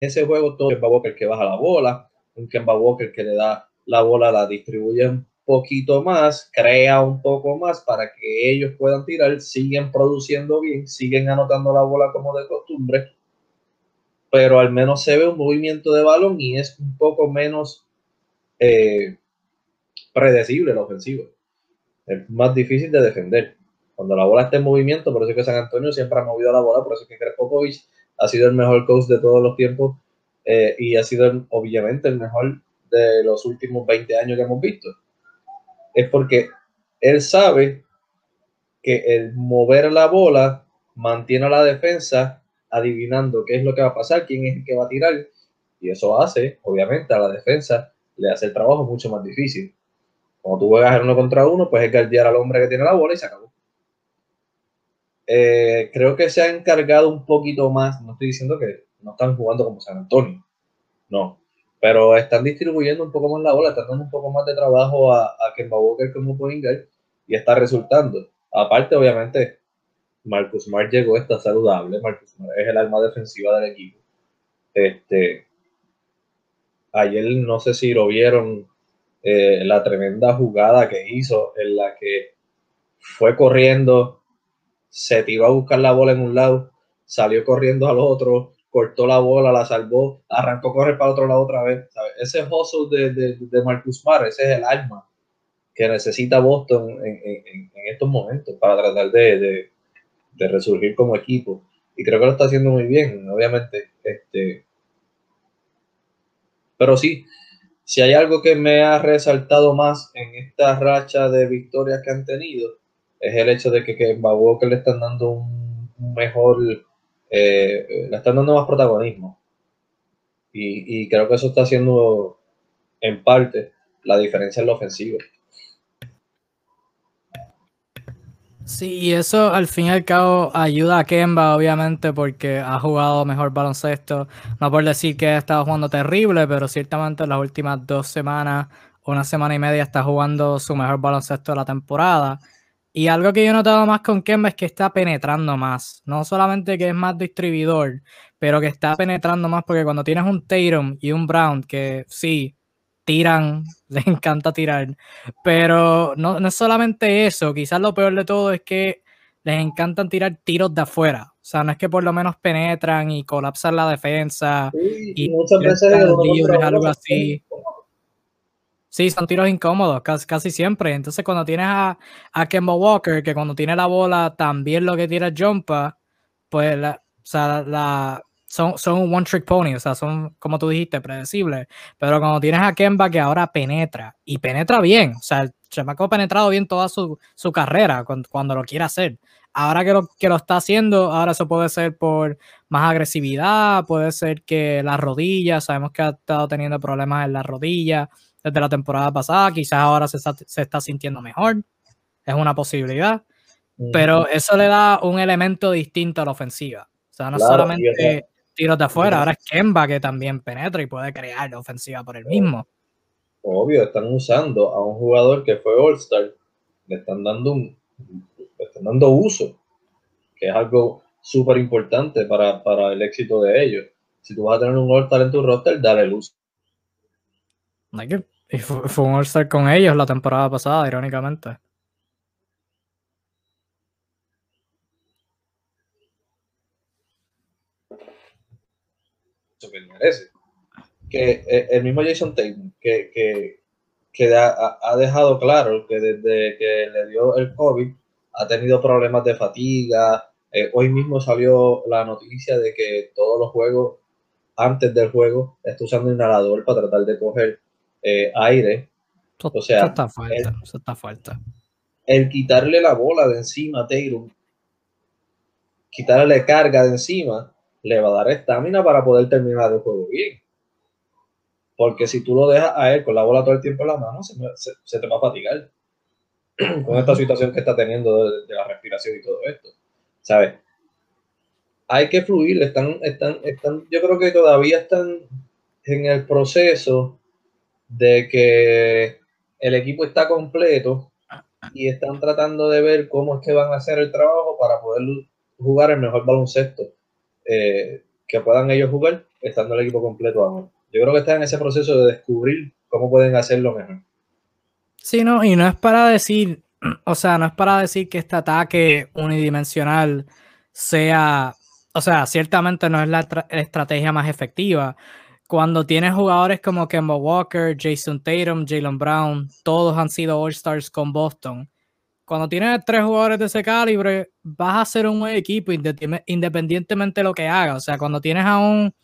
ese juego todo Kemba Walker que baja la bola, un Kemba Walker que le da la bola, la distribuye un poquito más, crea un poco más para que ellos puedan tirar, siguen produciendo bien, siguen anotando la bola como de costumbre, pero al menos se ve un movimiento de balón y es un poco menos eh, predecible la ofensiva. Es más difícil de defender. Cuando la bola está en movimiento, por eso es que San Antonio siempre ha movido la bola, por eso es que Greg ha sido el mejor coach de todos los tiempos eh, y ha sido obviamente el mejor de los últimos 20 años que hemos visto. Es porque él sabe que el mover la bola mantiene a la defensa adivinando qué es lo que va a pasar, quién es el que va a tirar, y eso hace, obviamente, a la defensa le hace el trabajo mucho más difícil. Como tú juegas en uno contra uno, pues es guardiar al hombre que tiene la bola y se acabó. Eh, creo que se ha encargado un poquito más, no estoy diciendo que no están jugando como San Antonio, no, pero están distribuyendo un poco más la bola, están dando un poco más de trabajo a, a Kemba Walker como point y está resultando. Aparte, obviamente, Marcus Smart llegó, está saludable, Marcus Smart es el alma defensiva del equipo. Este, ayer no sé si lo vieron, eh, la tremenda jugada que hizo en la que fue corriendo se tiró a buscar la bola en un lado, salió corriendo al otro, cortó la bola, la salvó, arrancó a correr para otro lado otra vez. Ese hustle de, de, Marcus Mar, ese es el alma que necesita Boston en, estos momentos para tratar de, resurgir como equipo. Y creo que lo está haciendo muy bien, obviamente. Este, pero sí, si hay algo que me ha resaltado más en esta racha de victorias que han tenido, es el hecho de que, que Walker le están dando un, mejor, eh, le están dando más protagonismo. Y, creo que eso está haciendo en parte la diferencia en la ofensiva. Sí, y eso al fin y al cabo ayuda a Kemba, obviamente, porque ha jugado mejor baloncesto. No por decir que ha estado jugando terrible, pero ciertamente en las últimas dos semanas, una semana y media, está jugando su mejor baloncesto de la temporada. Y algo que yo he notado más con Kemba es que está penetrando más. No solamente que es más distribuidor, pero que está penetrando más porque cuando tienes un Tatum y un Brown que sí, tiran, les encanta tirar, pero no, no es solamente eso, quizás lo peor de todo es que les encantan tirar tiros de afuera. O sea, no es que por lo menos penetran y colapsan la defensa y muchas veces algo así. Sí, son tiros incómodos, casi, siempre. Entonces, cuando tienes a, a Kemba Walker, que cuando tiene la bola también lo que tira jumpa, pues la, o sea, la, son, son un one trick pony, o sea, son, como tú dijiste, predecibles. Pero cuando tienes a Kemba que ahora penetra, y penetra bien, o sea, el chamaco ha penetrado bien toda su, carrera cuando, lo quiere hacer. Ahora que lo, que lo está haciendo, ahora eso puede ser por más agresividad, puede ser que las rodillas, sabemos que ha estado teniendo problemas en las rodillas desde la temporada pasada, quizás ahora se está, se está sintiendo mejor, es una posibilidad, pero eso le da un elemento distinto a la ofensiva. O sea, no solamente tiros de afuera, ahora es Kemba que también penetra y puede crear la ofensiva por el mismo. Obvio, están usando a un jugador que fue All-Star, le están dando un le están dando uso, que es algo súper importante para, para, el éxito de ellos. Si tú vas a tener un All-Star en tu roster, dale el uso. Y fue, un All-Star con ellos la temporada pasada, irónicamente. que merece. Que eh, el mismo Jason Tatum, que, que, que ha, ha, dejado claro que desde que le dio el COVID ha tenido problemas de fatiga. Eh, hoy mismo salió la noticia de que todos los juegos, antes del juego, está usando inhalador para tratar de coger eh, aire. o sea, está falta, el, está falta. El quitarle la bola de encima a quitarle carga de encima, le va a dar estamina para poder terminar el juego bien. Porque si tú lo dejas a él con la bola todo el tiempo en la mano, se, se, te va a fatigar con esta situación que está teniendo de, la respiración y todo esto. ¿Sabes? Hay que fluir, están, están, están, yo creo que todavía están en el proceso de que el equipo está completo y están tratando de ver cómo es que van a hacer el trabajo para poder jugar el mejor baloncesto eh, que puedan ellos jugar estando el equipo completo ahora. Yo creo que están en ese proceso de descubrir cómo pueden hacerlo mejor. Sí, no, y no es para decir, o sea, no es para decir que este ataque unidimensional sea, o sea, ciertamente no es la estrategia más efectiva. Cuando tienes jugadores como Kemba Walker, Jason Tatum, Jalen Brown, todos han sido All-Stars con Boston cuando tienes tres jugadores de ese calibre, vas a ser un buen equipo independientemente de lo que haga. O sea, cuando tienes a un,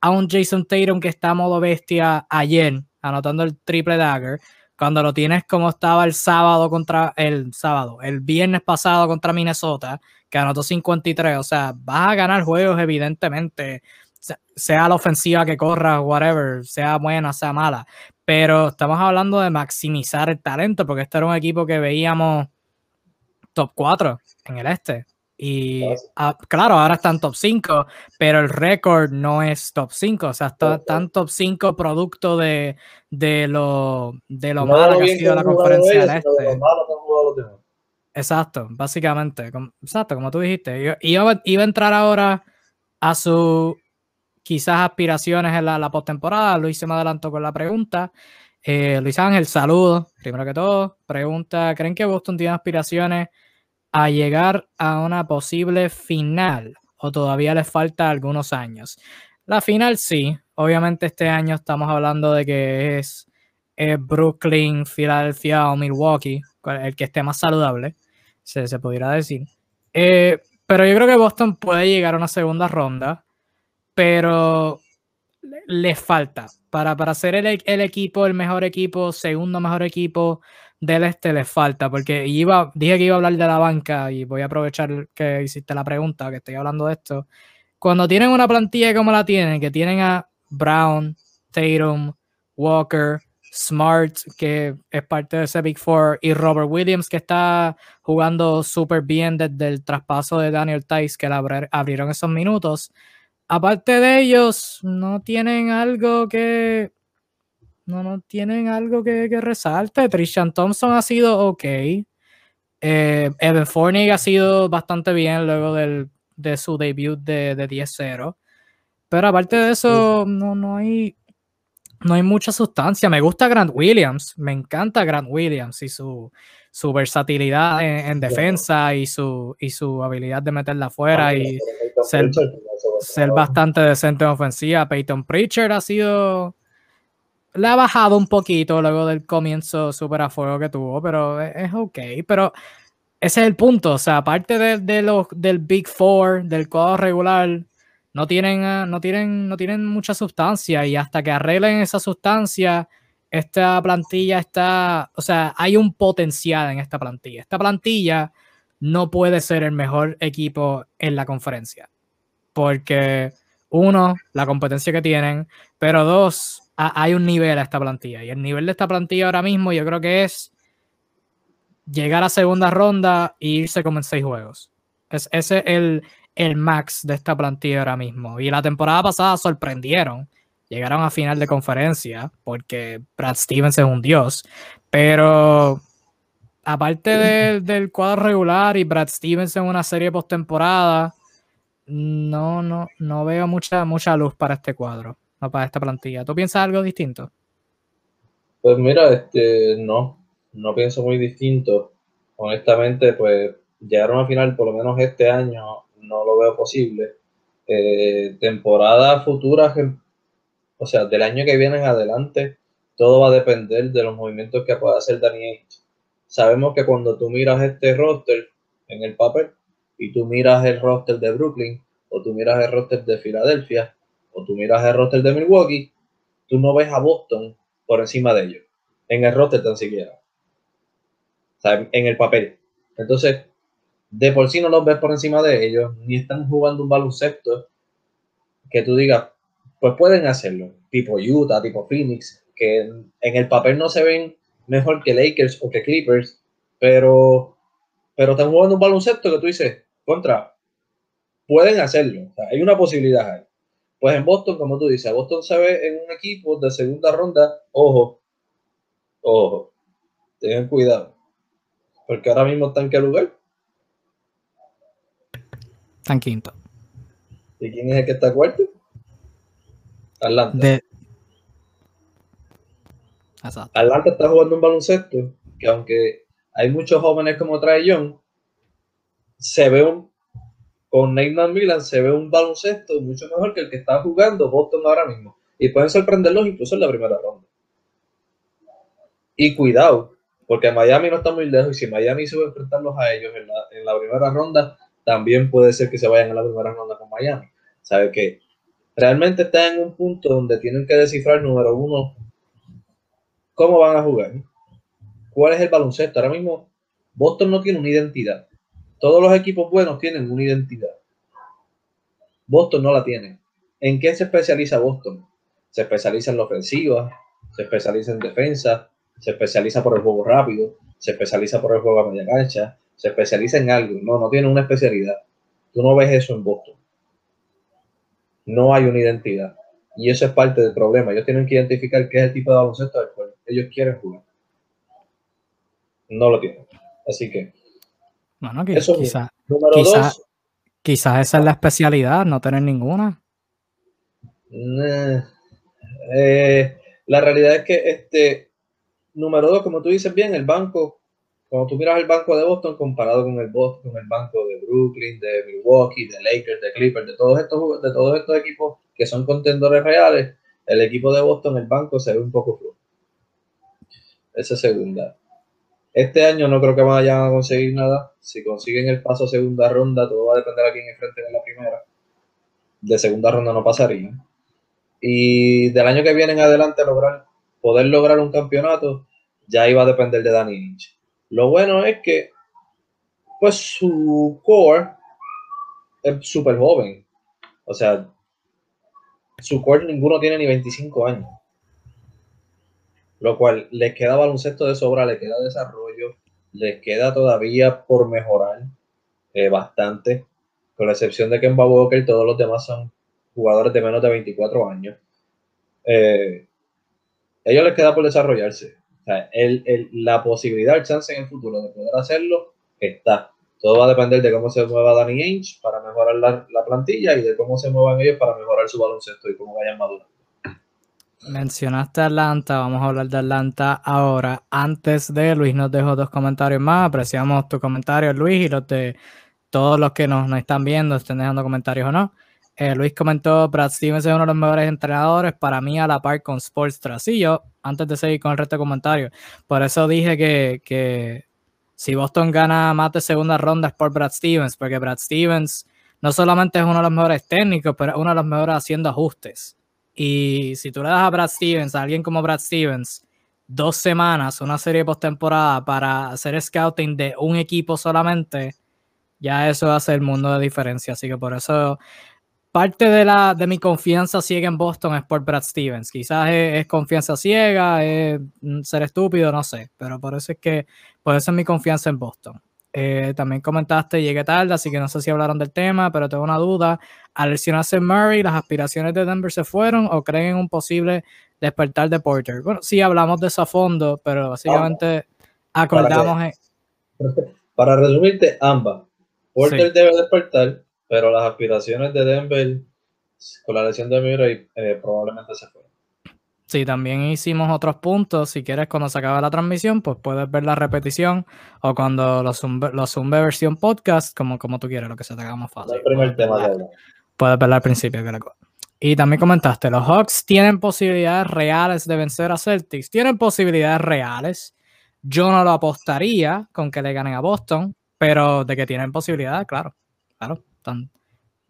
a un Jason Tatum que está a modo bestia ayer, anotando el triple dagger, cuando lo tienes como estaba el sábado contra el sábado, el viernes pasado contra Minnesota, que anotó 53, o sea, vas a ganar juegos evidentemente, sea la ofensiva que corra, whatever, sea buena, sea mala, pero estamos hablando de maximizar el talento, porque este era un equipo que veíamos top 4 en el este. Y ah, claro, ahora están top 5, pero el récord no es top 5, o sea, está, tan top 5 producto de, de lo, de lo malo que ha sido la conferencia del este. Exacto, básicamente, exacto, como tú dijiste. Iba, iba a entrar ahora a su quizás aspiraciones en la, la postemporada. Luis me adelantó con la pregunta. Eh, Luis Ángel, saludo, primero que todo. Pregunta, ¿creen que Boston tiene aspiraciones a llegar a una posible final o todavía les falta algunos años? La final sí, obviamente este año estamos hablando de que es Brooklyn, Filadelfia o Milwaukee, el que esté más saludable, se, se pudiera decir. Eh, pero yo creo que Boston puede llegar a una segunda ronda, pero le falta para, para ser el, el, equipo, el mejor equipo, segundo mejor equipo, del este les falta, porque iba, dije que iba a hablar de la banca y voy a aprovechar que hiciste la pregunta, que estoy hablando de esto. Cuando tienen una plantilla como la tienen, que tienen a Brown, Tatum, Walker, Smart, que es parte de ese Big Four, y Robert Williams, que está jugando súper bien desde el traspaso de Daniel Tice, que le abrieron esos minutos. Aparte de ellos, no tienen algo que no, no tienen algo que, que resalte. Trishan Thompson ha sido ok. Eh, Evan Fournier ha sido bastante bien luego del, de su debut de, de 10-0. Pero aparte de eso, no, no, hay, no hay mucha sustancia. Me gusta Grant Williams. Me encanta Grant Williams y su, su versatilidad en, defensa y su, y su habilidad de meterla afuera y ser, ser bastante decente en ofensiva. Peyton Pritchard ha sido le ha bajado un poquito luego del comienzo super a fuego que tuvo, pero es, ok. Pero ese es el punto. O sea, aparte de, los, del Big Four, del cuadro regular, no tienen, ah, no tienen, no tienen mucha sustancia y hasta que arreglen esa sustancia, esta plantilla está, o sea, hay un potencial en esta plantilla. Esta plantilla no puede ser el mejor equipo en la conferencia, porque uno, la competencia que tienen, pero dos, hay un nivel a esta plantilla y el nivel de esta plantilla ahora mismo yo creo que es llegar a segunda ronda e irse como en seis juegos. Es, ese es el, el max de esta plantilla ahora mismo. Y la temporada pasada sorprendieron. Llegaron a final de conferencia porque Brad Stevens es un dios. Pero aparte del cuadro regular y Brad Stevens en una serie postemporada, no, no, no veo mucha, mucha luz para este cuadro, no para esta plantilla. ¿Tú piensas algo distinto? Pues mira, este, no, no pienso muy distinto. Honestamente, pues llegaron a final, por lo menos este año, no lo veo posible. Eh, temporada futura, o sea, del año que viene en adelante, todo va a depender de los movimientos que pueda hacer Danny Sabemos que cuando tú miras este roster en el papel y tú miras el roster de Brooklyn o tú miras el roster de Filadelfia o tú miras el roster de Milwaukee, tú no ves a Boston por encima de ellos, en el roster tan siquiera. En el papel. Entonces, de por sí no los ves por encima de ellos, ni están jugando un baloncesto que tú digas, pues pueden hacerlo, tipo Utah, tipo Phoenix, que en, el papel no se ven mejor que Lakers o que Clippers, pero, pero están jugando un baloncesto que tú dices, contra, pueden hacerlo, hay una posibilidad ahí. Pues en Boston, como tú dices, Boston se ve en un equipo de segunda ronda, ojo, ojo, tengan cuidado, porque ahora mismo están en qué lugar? Están quinto. ¿Y quién es el que está cuarto? Atlanta. Atlanta está jugando un baloncesto que aunque hay muchos jóvenes como trae John, se ve un con Nathan Milan se ve un baloncesto mucho mejor que el que está jugando Boston ahora mismo. Y pueden sorprenderlos incluso en la primera ronda. Y cuidado, porque Miami no está muy lejos y si Miami se va a enfrentarlos a ellos en la, en la primera ronda, también puede ser que se vayan a la primera ronda con Miami. Sabe que realmente están en un punto donde tienen que descifrar, número uno, cómo van a jugar, cuál es el baloncesto. Ahora mismo, Boston no tiene una identidad. Todos los equipos buenos tienen una identidad. Boston no la tiene. ¿En qué se especializa Boston? Se especializa en la ofensiva, se especializa en defensa, se especializa por el juego rápido, se especializa por el juego a media cancha, se especializa en algo. No, no tiene una especialidad. Tú no ves eso en Boston. No hay una identidad. Y eso es parte del problema. Ellos tienen que identificar qué es el tipo de baloncesto al cual ellos quieren jugar. No lo tienen. Así que. Bueno, eso quizás quizá, quizás esa es la especialidad, no tener ninguna. Eh, la realidad es que este número dos, como tú dices bien, el banco cuando tú miras el banco de Boston comparado con el Boston, con el banco de Brooklyn, de Milwaukee, de Lakers, de Clippers, de todos estos, de todos estos equipos que son contendores reales, el equipo de Boston, el banco se ve un poco flojo. Esa segunda. Este año no creo que vayan a conseguir nada. Si consiguen el paso segunda ronda, todo va a depender a quién enfrenten en la primera. De segunda ronda no pasaría. Y del año que viene en adelante lograr, poder lograr un campeonato, ya iba a depender de Danny Lynch lo bueno es que, pues su core es súper joven. O sea, su core ninguno tiene ni 25 años. Lo cual les queda baloncesto de sobra, les queda desarrollo, les queda todavía por mejorar eh, bastante. Con la excepción de Kemba Walker, todos los demás son jugadores de menos de 24 años. Eh, ellos les queda por desarrollarse. La posibilidad, el chance en el futuro de poder hacerlo está. Todo va a depender de cómo se mueva Danny Ainge para mejorar la, plantilla y de cómo se muevan ellos para mejorar su baloncesto y cómo vayan madurando. Mencionaste Atlanta, vamos a hablar de Atlanta ahora. Antes de Luis nos dejó dos comentarios más. Apreciamos tu comentario, Luis, y los de todos los que nos, están viendo, estén dejando comentarios o no. Eh, Luis comentó, Brad Stevens es uno de los mejores entrenadores para mí a la par con Sports Sí, antes de seguir con el resto de comentarios, por eso dije que, si Boston gana más de segunda ronda es por Brad Stevens, porque Brad Stevens no solamente es uno de los mejores técnicos, pero es uno de los mejores haciendo ajustes. Y si tú le das a Brad Stevens, a alguien como Brad Stevens, dos semanas, una serie postemporada para hacer scouting de un equipo solamente, ya eso hace el mundo de diferencia. Así que por eso parte de, la, de mi confianza ciega en Boston es por Brad Stevens. Quizás es, confianza ciega, es ser estúpido, no sé. Pero por eso es que, por eso es mi confianza en Boston. Eh, también comentaste, llegué tarde, así que no sé si hablaron del tema, pero tengo una duda. Al lesionarse Murray, ¿las aspiraciones de Denver se fueron o creen en un posible despertar de Porter? Bueno, sí hablamos de eso a fondo, pero básicamente acordamos... Para, para resumirte, ambas. Porter debe despertar pero las aspiraciones de Denver con la lesión de Murray eh, probablemente se fueron. Sí, también hicimos otros puntos. Si quieres, cuando se acabe la transmisión, pues puedes ver la repetición o cuando lo zumbe, lo versión podcast, como, como tú quieras, lo que se te haga más fácil. El primer tema Puedes verla al principio. Que y también comentaste, los Hawks tienen posibilidades reales de vencer a Celtics. Tienen posibilidades reales. Yo no lo apostaría con que le ganen a Boston, pero de que tienen posibilidades, claro. Claro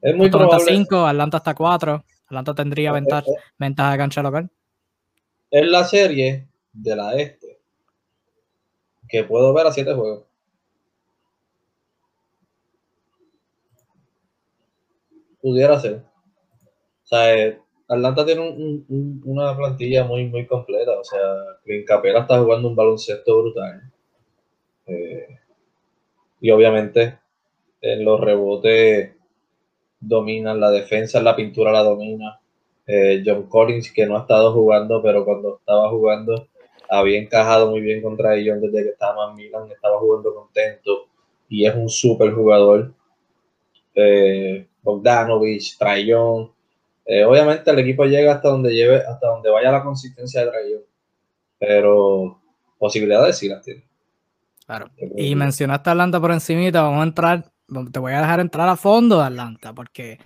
es muy probable. 5, Atlanta hasta 4. Atlanta tendría ventaja, ventaja de cancha local. Es la serie de la este que puedo ver a 7 juegos. Pudiera ser. O sea, eh, Atlanta tiene una plantilla muy, muy completa. O sea, Clint Capela está jugando un baloncesto brutal. Eh, y obviamente en los rebotes dominan, la defensa en la pintura la domina. Eh, John Collins, que no ha estado jugando, pero cuando estaba jugando había encajado muy bien contra ellos desde que estaba en Milan, estaba jugando contento y es un súper jugador. Eh, Bogdanovich, Trayon. Eh, obviamente el equipo llega hasta donde lleve, hasta donde vaya la consistencia de Trayon, pero posibilidades sí las tiene. Claro. Y mencionaste a Atlanta por encimita, vamos a entrar te voy a dejar entrar a fondo de Atlanta, porque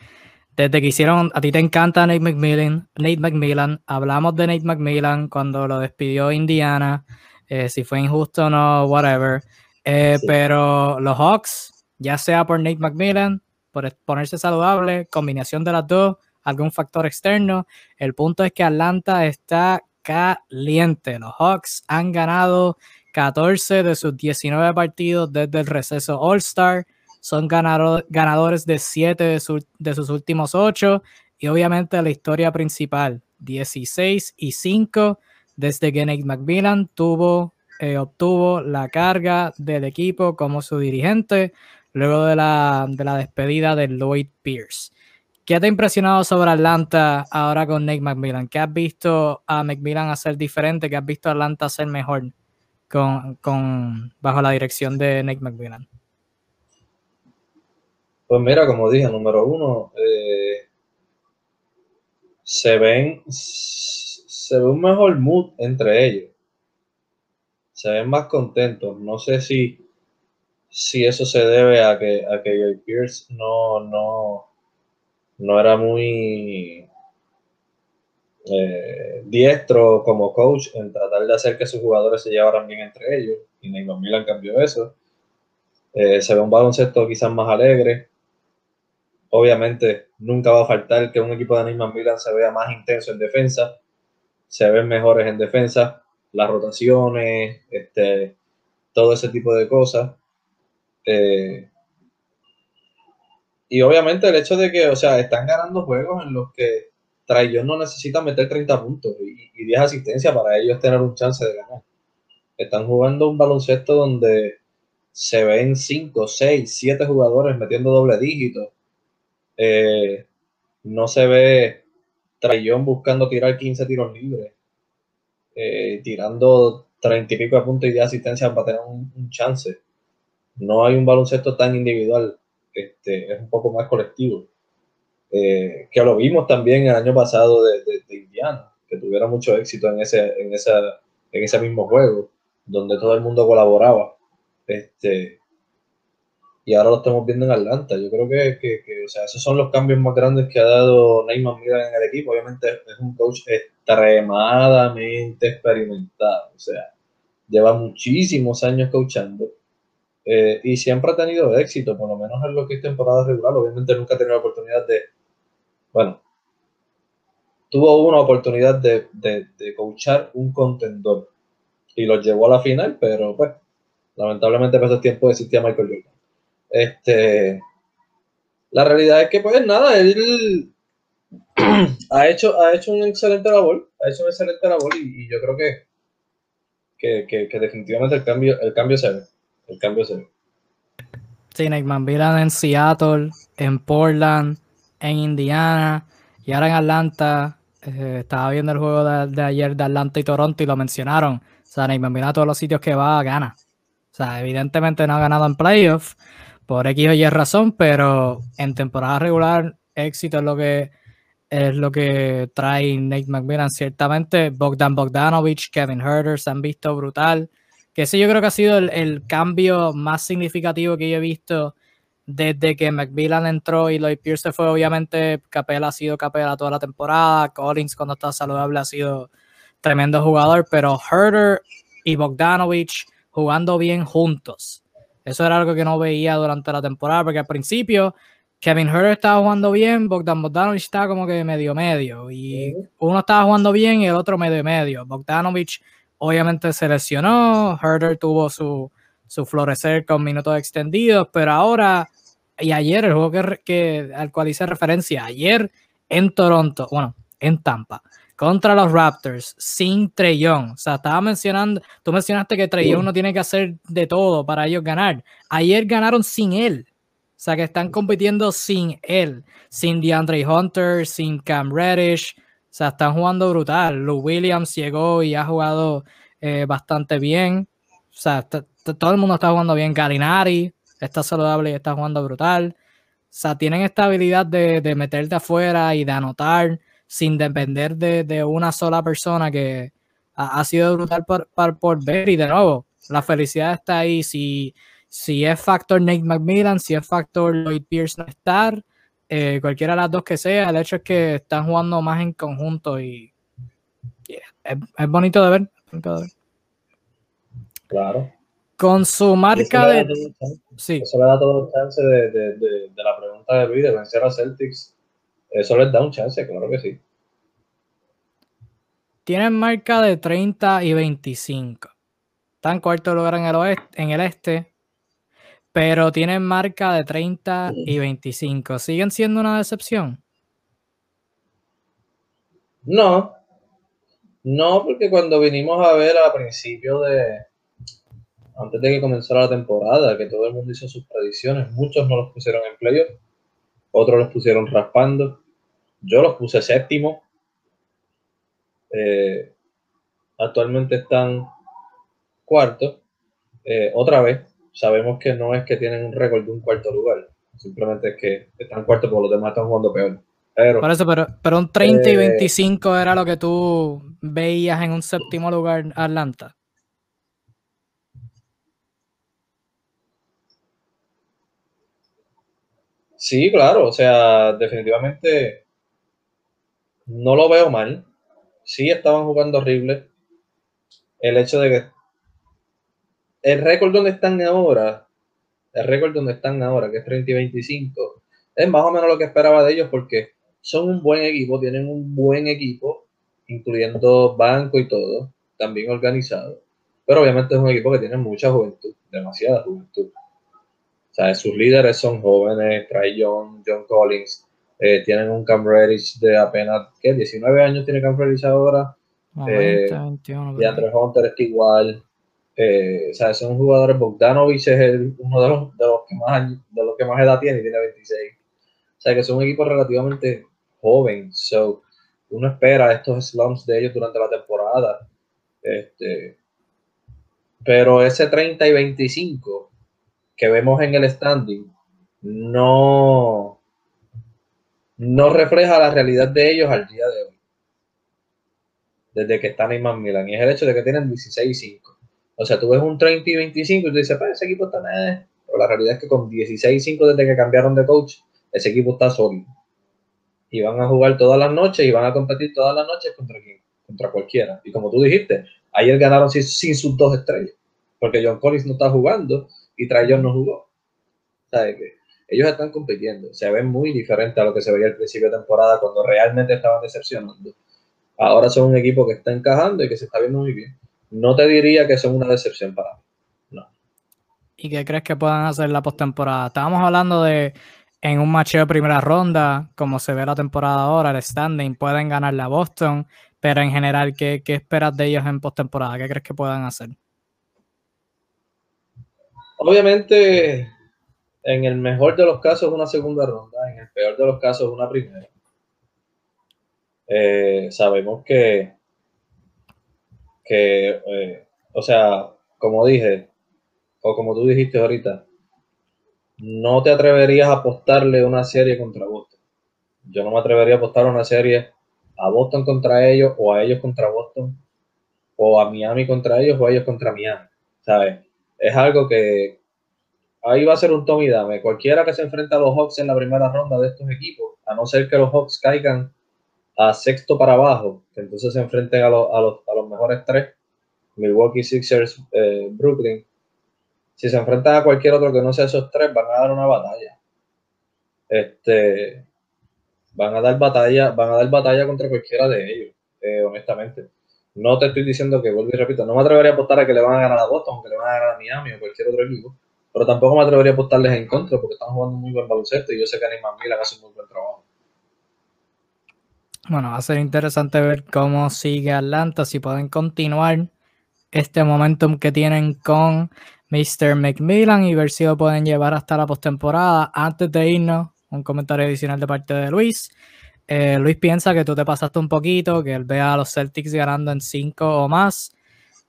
desde que hicieron, a ti te encanta Nate McMillan, Nate McMillan, hablamos de Nate McMillan cuando lo despidió Indiana, eh, si fue injusto o no, whatever, eh, pero los Hawks, ya sea por Nate McMillan, por ponerse saludable, combinación de las dos, algún factor externo, el punto es que Atlanta está caliente, los Hawks han ganado 14 de sus 19 partidos desde el receso All-Star son ganadores de 7 de, sus últimos 8 y obviamente la historia principal, 16 y 5 desde que Nate McMillan tuvo, eh, obtuvo la carga del equipo como su dirigente luego de la, de la despedida de Lloyd Pierce. ¿Qué te ha impresionado sobre Atlanta ahora con Nate McMillan? ¿Qué has visto a McMillan hacer diferente? ¿Qué has visto a Atlanta hacer mejor con, con, bajo la dirección de Nate McMillan? Pues mira, como dije, número uno, eh, se ven, se ve un mejor mood entre ellos. Se ven más contentos. No sé si, si eso se debe a que, a que Pierce no, no, no era muy eh, diestro como coach en tratar de hacer que sus jugadores se llevaran bien entre ellos. Y Neymar Milan cambió eso. Eh, se ve un baloncesto quizás más alegre Obviamente, nunca va a faltar que un equipo de Neymar Milan se vea más intenso en defensa, se ven mejores en defensa, las rotaciones, este, todo ese tipo de cosas. Eh, y obviamente el hecho de que, o sea, están ganando juegos en los que Traillón no necesita meter 30 puntos y, y 10 asistencias para ellos tener un chance de ganar. Están jugando un baloncesto donde se ven 5, 6, 7 jugadores metiendo doble dígito eh, no se ve Trayón buscando tirar 15 tiros libres, eh, tirando 30 y pico de puntos y de asistencia para tener un, chance. No hay un baloncesto tan individual, este, es un poco más colectivo. Eh, que lo vimos también el año pasado de, Indiana, que tuviera mucho éxito en ese, en, esa, en ese mismo juego, donde todo el mundo colaboraba. Este, y ahora lo estamos viendo en Atlanta. Yo creo que, que, o sea, esos son los cambios más grandes que ha dado Neymar Mira en el equipo. Obviamente es un coach extremadamente experimentado, o sea, lleva muchísimos años coachando. eh, y siempre ha tenido éxito, por lo menos en lo que es temporada regular. Obviamente nunca ha tenido la oportunidad de, bueno, tuvo una oportunidad de, de, de coachar un contendor y lo llevó a la final, pero pues, lamentablemente para ese tiempo existía Michael Jordan. Este, la realidad es que, pues nada, él ha hecho, ha hecho una excelente labor, ha hecho una excelente labor y, yo creo que, que, que, definitivamente el cambio, el cambio se ve, el cambio se ve. Sí, Nick Manvilan en Seattle, en Portland, en Indiana y ahora en Atlanta. Eh, estaba viendo el juego de, ayer de Atlanta y Toronto y lo mencionaron. O sea, Nick Manvilan a todos los sitios que va, gana. O sea, evidentemente no ha ganado en playoffs por X o Y razón, pero en temporada regular, éxito es lo que es lo que trae Nate McMillan. Ciertamente, Bogdan Bogdanovich, Kevin Herter se han visto brutal. Que ese yo creo que ha sido el, cambio más significativo que yo he visto desde que McMillan entró y Lloyd Pierce fue. Obviamente, Capela ha sido Capela toda la temporada. Collins, cuando está saludable, ha sido tremendo jugador. Pero Herter y Bogdanovich jugando bien juntos. Eso era algo que no veía durante la temporada, porque al principio Kevin Herter estaba jugando bien, Bogdan Bogdanovich estaba como que medio medio. Y uno estaba jugando bien y el otro medio medio. Bogdanovich obviamente se lesionó, Herter tuvo su, su florecer con minutos extendidos, pero ahora y ayer el juego que, que, al cual hice referencia, ayer en Toronto, bueno, en Tampa, contra los Raptors, sin Trey Young. O sea, estaba mencionando, tú mencionaste que Trey Young no tiene que hacer de todo para ellos ganar. Ayer ganaron sin él. O sea, que están compitiendo sin él, sin DeAndre Hunter, sin Cam Reddish. O sea, están jugando brutal. Lou Williams llegó y ha jugado eh, bastante bien. O sea, todo el mundo está jugando bien. Galinari está saludable y está jugando brutal. O sea, tienen esta habilidad de, de meterte afuera y de anotar sin depender de, una sola persona que ha, sido brutal por, por, ver. Y de nuevo, la felicidad está ahí. Si si es factor Nate McMillan, si es factor Lloyd Pierce no estar, eh, cualquiera de las dos que sea, el hecho es que están jugando más en conjunto y es, bonito de ver. Claro. Con su marca de. Sí. Eso le da todo el chance de, de, de, la pregunta de de vencer a Celtics. Eso les da un chance, claro que sí. Tienen marca de 30 y 25. Están cuarto lugar en el oeste, en el este pero tienen marca de 30 y 25. ¿Siguen siendo una decepción? No, no, porque cuando vinimos a ver a principio de, antes de que comenzara la temporada, que todo el mundo hizo sus predicciones, muchos no los pusieron en playoff, otros los pusieron raspando, yo los puse séptimo, eh, actualmente están cuarto, eh, otra vez, sabemos que no es que tienen un récord de un cuarto lugar, simplemente es que están cuarto porque los demás están jugando peor. Pero, Por eso, pero, pero un 30 y 25 eh, era lo que tú veías en un séptimo lugar Atlanta. Sí, claro, o sea, definitivamente no lo veo mal. Sí estaban jugando horrible. El hecho de que el récord donde están ahora, el récord donde están ahora, que es 30 y 25, es más o menos lo que esperaba de ellos porque son un buen equipo, tienen un buen equipo, incluyendo banco y todo, también organizado. Pero obviamente es un equipo que tiene mucha juventud, demasiada juventud. O sea, sus líderes son jóvenes, Trey John, John Collins, eh, tienen un Cam Reddish de apenas, ¿qué? 19 años tiene Cam Reddish ahora. eh, y Andre Hunter es igual. Eh, o sea, son jugadores, Bogdanovich es uno de los, de los, que más, de los que más edad tiene, tiene 26. O sea, que son un equipo relativamente joven. So, uno espera estos slumps de ellos durante la temporada. Este, pero ese 30 y 25 que vemos en el standing no, no refleja la realidad de ellos al día de hoy. Desde que están en Man Milan. Y es el hecho de que tienen 16 y 5. O sea, tú ves un 30 y 25 y tú dices, pues ese equipo está nada. Pero la realidad es que con 16 y 5 desde que cambiaron de coach, ese equipo está sólido. Y van a jugar todas las noches y van a competir todas las noches contra quién? Contra cualquiera. Y como tú dijiste, ayer ganaron sin, sus dos estrellas. Porque John Collins no está jugando y Trae no jugó. ¿Sabes que Ellos están compitiendo, se ven muy diferentes a lo que se veía al principio de temporada cuando realmente estaban decepcionando. Ahora son un equipo que está encajando y que se está viendo muy bien. No te diría que son una decepción para mí. No. ¿Y qué crees que puedan hacer la postemporada? Estábamos hablando de en un match de primera ronda, como se ve la temporada ahora, el standing, pueden ganar la Boston, pero en general, ¿qué, qué esperas de ellos en postemporada? ¿Qué crees que puedan hacer? Obviamente, en el mejor de los casos una segunda ronda, en el peor de los casos una primera. Eh, sabemos que, que eh, o sea, como dije, o como tú dijiste ahorita, no te atreverías a apostarle una serie contra Boston. Yo no me atrevería a apostar una serie a Boston contra ellos, o a ellos contra Boston, o a Miami contra ellos, o a ellos contra Miami. ¿Sabes? Es algo que ahí va a ser un Tommy Dame. Cualquiera que se enfrente a los Hawks en la primera ronda de estos equipos, a no ser que los Hawks caigan a sexto para abajo, que entonces se enfrenten a, los, a, los, a los mejores tres, Milwaukee Sixers, eh, Brooklyn, si se enfrentan a cualquier otro que no sea esos tres, van a dar una batalla. Este, van a dar batalla, van a dar batalla contra cualquiera de ellos, eh, honestamente. No te estoy diciendo que, vuelvo y repito, no me atrevería a apostar a que le van a ganar a Boston, que le van a ganar a Miami o cualquier otro equipo, pero tampoco me atrevería a apostarles en contra porque están jugando muy buen baloncesto y yo sé que Animal Milan hace un muy buen trabajo. Bueno, va a ser interesante ver cómo sigue Atlanta, si pueden continuar este momentum que tienen con Mr. McMillan y ver si lo pueden llevar hasta la postemporada. Antes de irnos, un comentario adicional de parte de Luis. Eh, Luis piensa que tú te pasaste un poquito, que él vea a los Celtics ganando en 5 o más,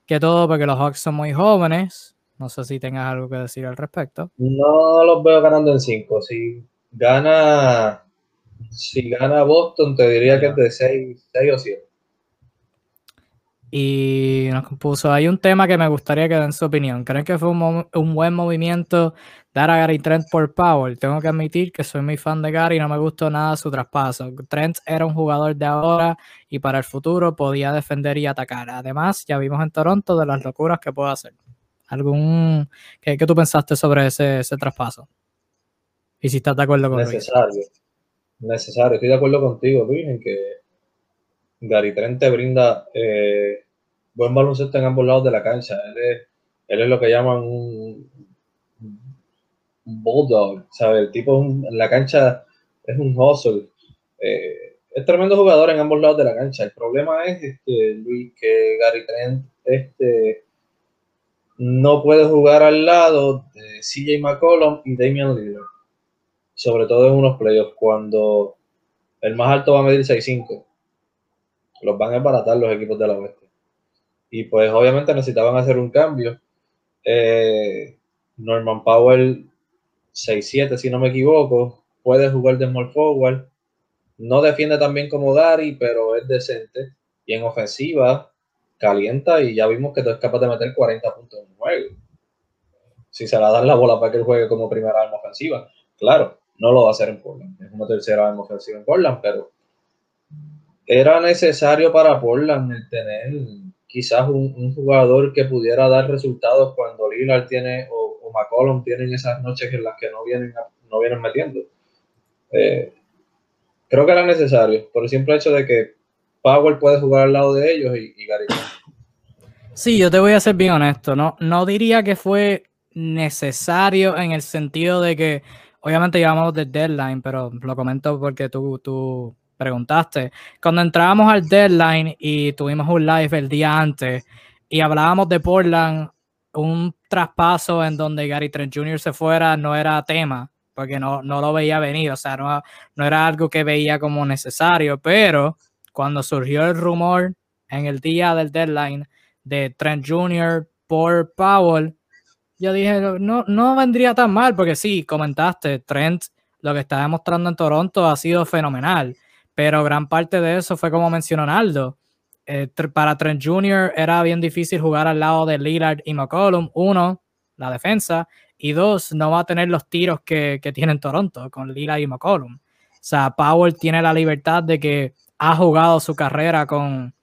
que todo porque los Hawks son muy jóvenes. No sé si tengas algo que decir al respecto. No los veo ganando en 5. Si gana, si gana Boston, te diría que es de 6 o 7 y nos puso, hay un tema que me gustaría que den su opinión. ¿Creen que fue un, un, buen movimiento dar a Gary Trent por Powell? Tengo que admitir que soy muy fan de Gary y no me gustó nada su traspaso. Trent era un jugador de ahora y para el futuro podía defender y atacar. Además, ya vimos en Toronto de las locuras que puede hacer. ¿Algún, qué, qué tú pensaste sobre ese, ese, traspaso? Y si estás de acuerdo con Necesario. Necesario. Estoy de acuerdo contigo, Luis, en que Gary Trent te brinda eh, buen baloncesto en ambos lados de la cancha. Él es, lo que llaman un, bulldog, ¿sabes? El tipo en la cancha es un hustle. Eh, es tremendo jugador en ambos lados de la cancha. El problema es, este, Luis, que Gary Trent este, no puede jugar al lado de CJ McCollum y Damian Lillard. Sobre todo en unos playoffs, cuando el más alto va a medir 6'5 los van a embaratar los equipos de la oeste. Y pues obviamente necesitaban hacer un cambio. Eh, Norman Powell 6-7, si no me equivoco, puede jugar de small forward. No defiende tan bien como Gary, pero es decente. Y en ofensiva calienta y ya vimos que es capaz de meter 40 puntos en un juego. Si se la dan la bola para que él juegue como primera arma ofensiva. Claro, no lo va a hacer en Portland. Es una tercera arma ofensiva en Portland, pero era necesario para Portland el tener quizás un, jugador que pudiera dar resultados cuando Lillard tiene McCollum tienen esas noches en las que no vienen, no vienen metiendo. Eh, creo que era necesario, por el simple hecho de que Powell puede jugar al lado de ellos y, Gary. Sí, yo te voy a ser bien honesto, no, no diría que fue necesario en el sentido de que, obviamente llevamos de deadline, pero lo comento porque tú, tú preguntaste, cuando entrábamos al deadline y tuvimos un live el día antes y hablábamos de Portland, un traspaso en donde Gary Trent Jr. se fuera no era tema, porque no, no lo veía venir, o sea, no, no era algo que veía como necesario, pero cuando surgió el rumor en el día del deadline de Trent Jr. por Powell, yo dije, no, no vendría tan mal, porque sí, comentaste, Trent lo que está demostrando en Toronto ha sido fenomenal pero gran parte de eso fue como mencionó Naldo. Eh, para Trent Jr. era bien difícil jugar al lado de Lillard y McCollum. Uno, la defensa, y dos, no va a tener los tiros que, que tiene Toronto con Lillard y McCollum. O sea, Powell tiene la libertad de que ha jugado su carrera con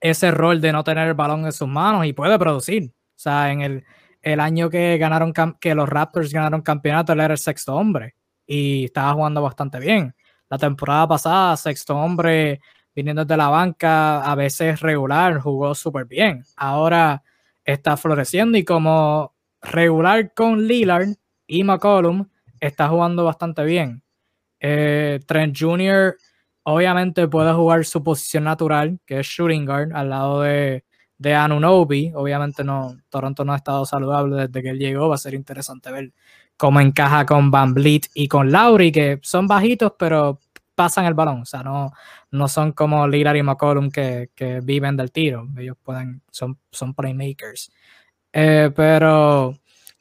ese rol de no tener el balón en sus manos y puede producir. O sea, en el, el año que ganaron que los Raptors ganaron campeonato, él era el sexto hombre y estaba jugando bastante bien. La temporada pasada, sexto hombre viniendo de la banca, a veces regular, jugó súper bien. Ahora está floreciendo y como regular con Lillard y McCollum, está jugando bastante bien. Eh, Trent Jr. obviamente puede jugar su posición natural, que es shooting guard, al lado de, de Anunobi. Obviamente no, Toronto no ha estado saludable desde que él llegó. Va a ser interesante ver cómo encaja con Van Vliet y con Lauri, que son bajitos, pero pasan el balón. O sea, no, no son como Lillard y McCollum que, que viven del tiro. Ellos pueden, son, son playmakers. Eh, pero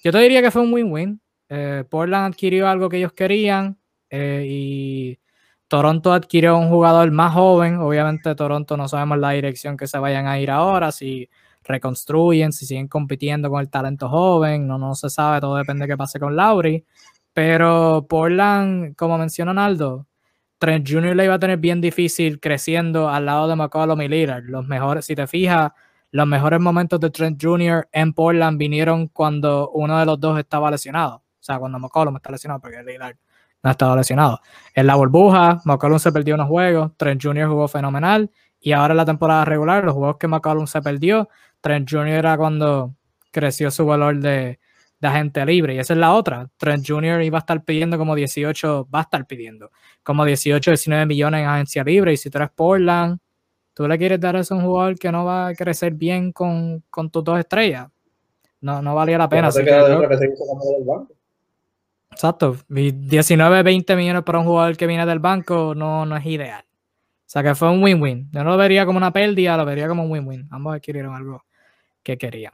yo te diría que fue un win-win. Eh, Portland adquirió algo que ellos querían eh, y Toronto adquirió un jugador más joven. Obviamente Toronto no sabemos la dirección que se vayan a ir ahora, si reconstruyen, si siguen compitiendo con el talento joven, no, no se sabe, todo depende de qué pase con Lauri. Pero Portland, como mencionó Naldo, Trent Jr. le iba a tener bien difícil creciendo al lado de McCollum y Lillard. Los mejores, si te fijas, los mejores momentos de Trent Jr. en Portland vinieron cuando uno de los dos estaba lesionado. O sea, cuando McCollum está lesionado, porque Lillard no estaba lesionado. En la burbuja, McCollum se perdió unos juegos, Trent Jr. jugó fenomenal. Y ahora en la temporada regular, los juegos que McCollum se perdió, Trent Jr. era cuando creció su valor de, de agente libre. Y esa es la otra. Trent Jr. iba a estar pidiendo como 18, va a estar pidiendo como 18, 19 millones en agencia libre. Y si tú eres Portland, tú le quieres dar eso a un jugador que no va a crecer bien con, con tus dos estrellas. No, no valía la pena. Exacto. 19, 20 millones para un jugador que viene del banco no, no es ideal. O sea que fue un win-win. Yo no lo vería como una pérdida, lo vería como un win-win. Ambos adquirieron algo que querían.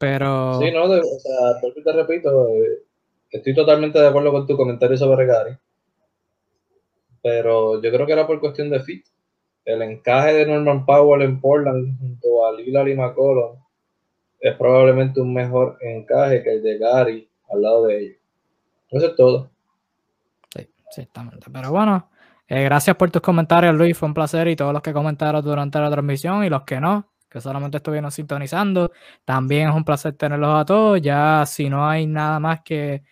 Pero. Sí, no, o sea, te repito, eh, estoy totalmente de acuerdo con tu comentario sobre Gary. Pero yo creo que era por cuestión de fit. El encaje de Norman Powell en Portland junto a Lillard y McCollum es probablemente un mejor encaje que el de Gary al lado de ellos. Eso es todo. Sí, exactamente. Pero bueno, eh, gracias por tus comentarios, Luis. Fue un placer. Y todos los que comentaron durante la transmisión y los que no que solamente estuvieron sintonizando. También es un placer tenerlos a todos. Ya si no hay nada más que,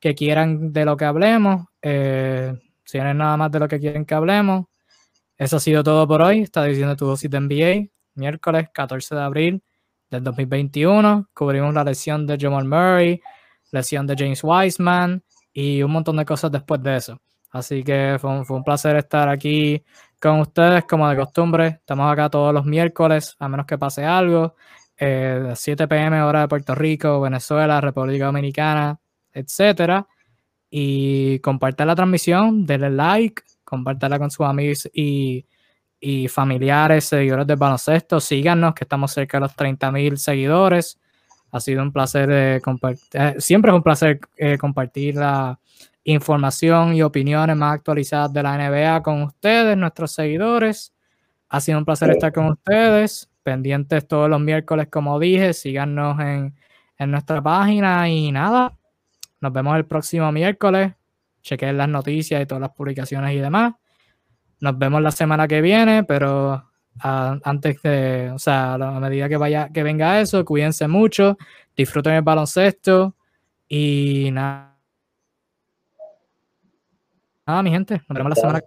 que quieran de lo que hablemos, eh, si no hay nada más de lo que quieren que hablemos, eso ha sido todo por hoy. Está diciendo tu dosis de NBA, miércoles 14 de abril del 2021. Cubrimos la lesión de Jamal Murray, lesión de James Wiseman y un montón de cosas después de eso. Así que fue un, placer estar aquí con ustedes, como de costumbre. Estamos acá todos los miércoles, a menos que pase algo. Eh, 7 pm, hora de Puerto Rico, Venezuela, República Dominicana, etcétera. Y compartan la transmisión, denle like, compártela con sus amigos y, y familiares, seguidores del baloncesto. Síganos, que estamos cerca de los 30.000 seguidores. Ha sido un placer eh, compartir, eh, siempre es un placer eh, compartir la información y opiniones más actualizadas de la NBA con ustedes, nuestros seguidores. Ha sido un placer estar con ustedes, pendientes todos los miércoles, como dije, síganos en, en nuestra página y nada, nos vemos el próximo miércoles, chequen las noticias y todas las publicaciones y demás. Nos vemos la semana que viene, pero ah, antes de, o sea, a medida que vaya, que venga eso, cuídense mucho, disfruten el baloncesto y nada. Nada, mi gente, nos vemos la semana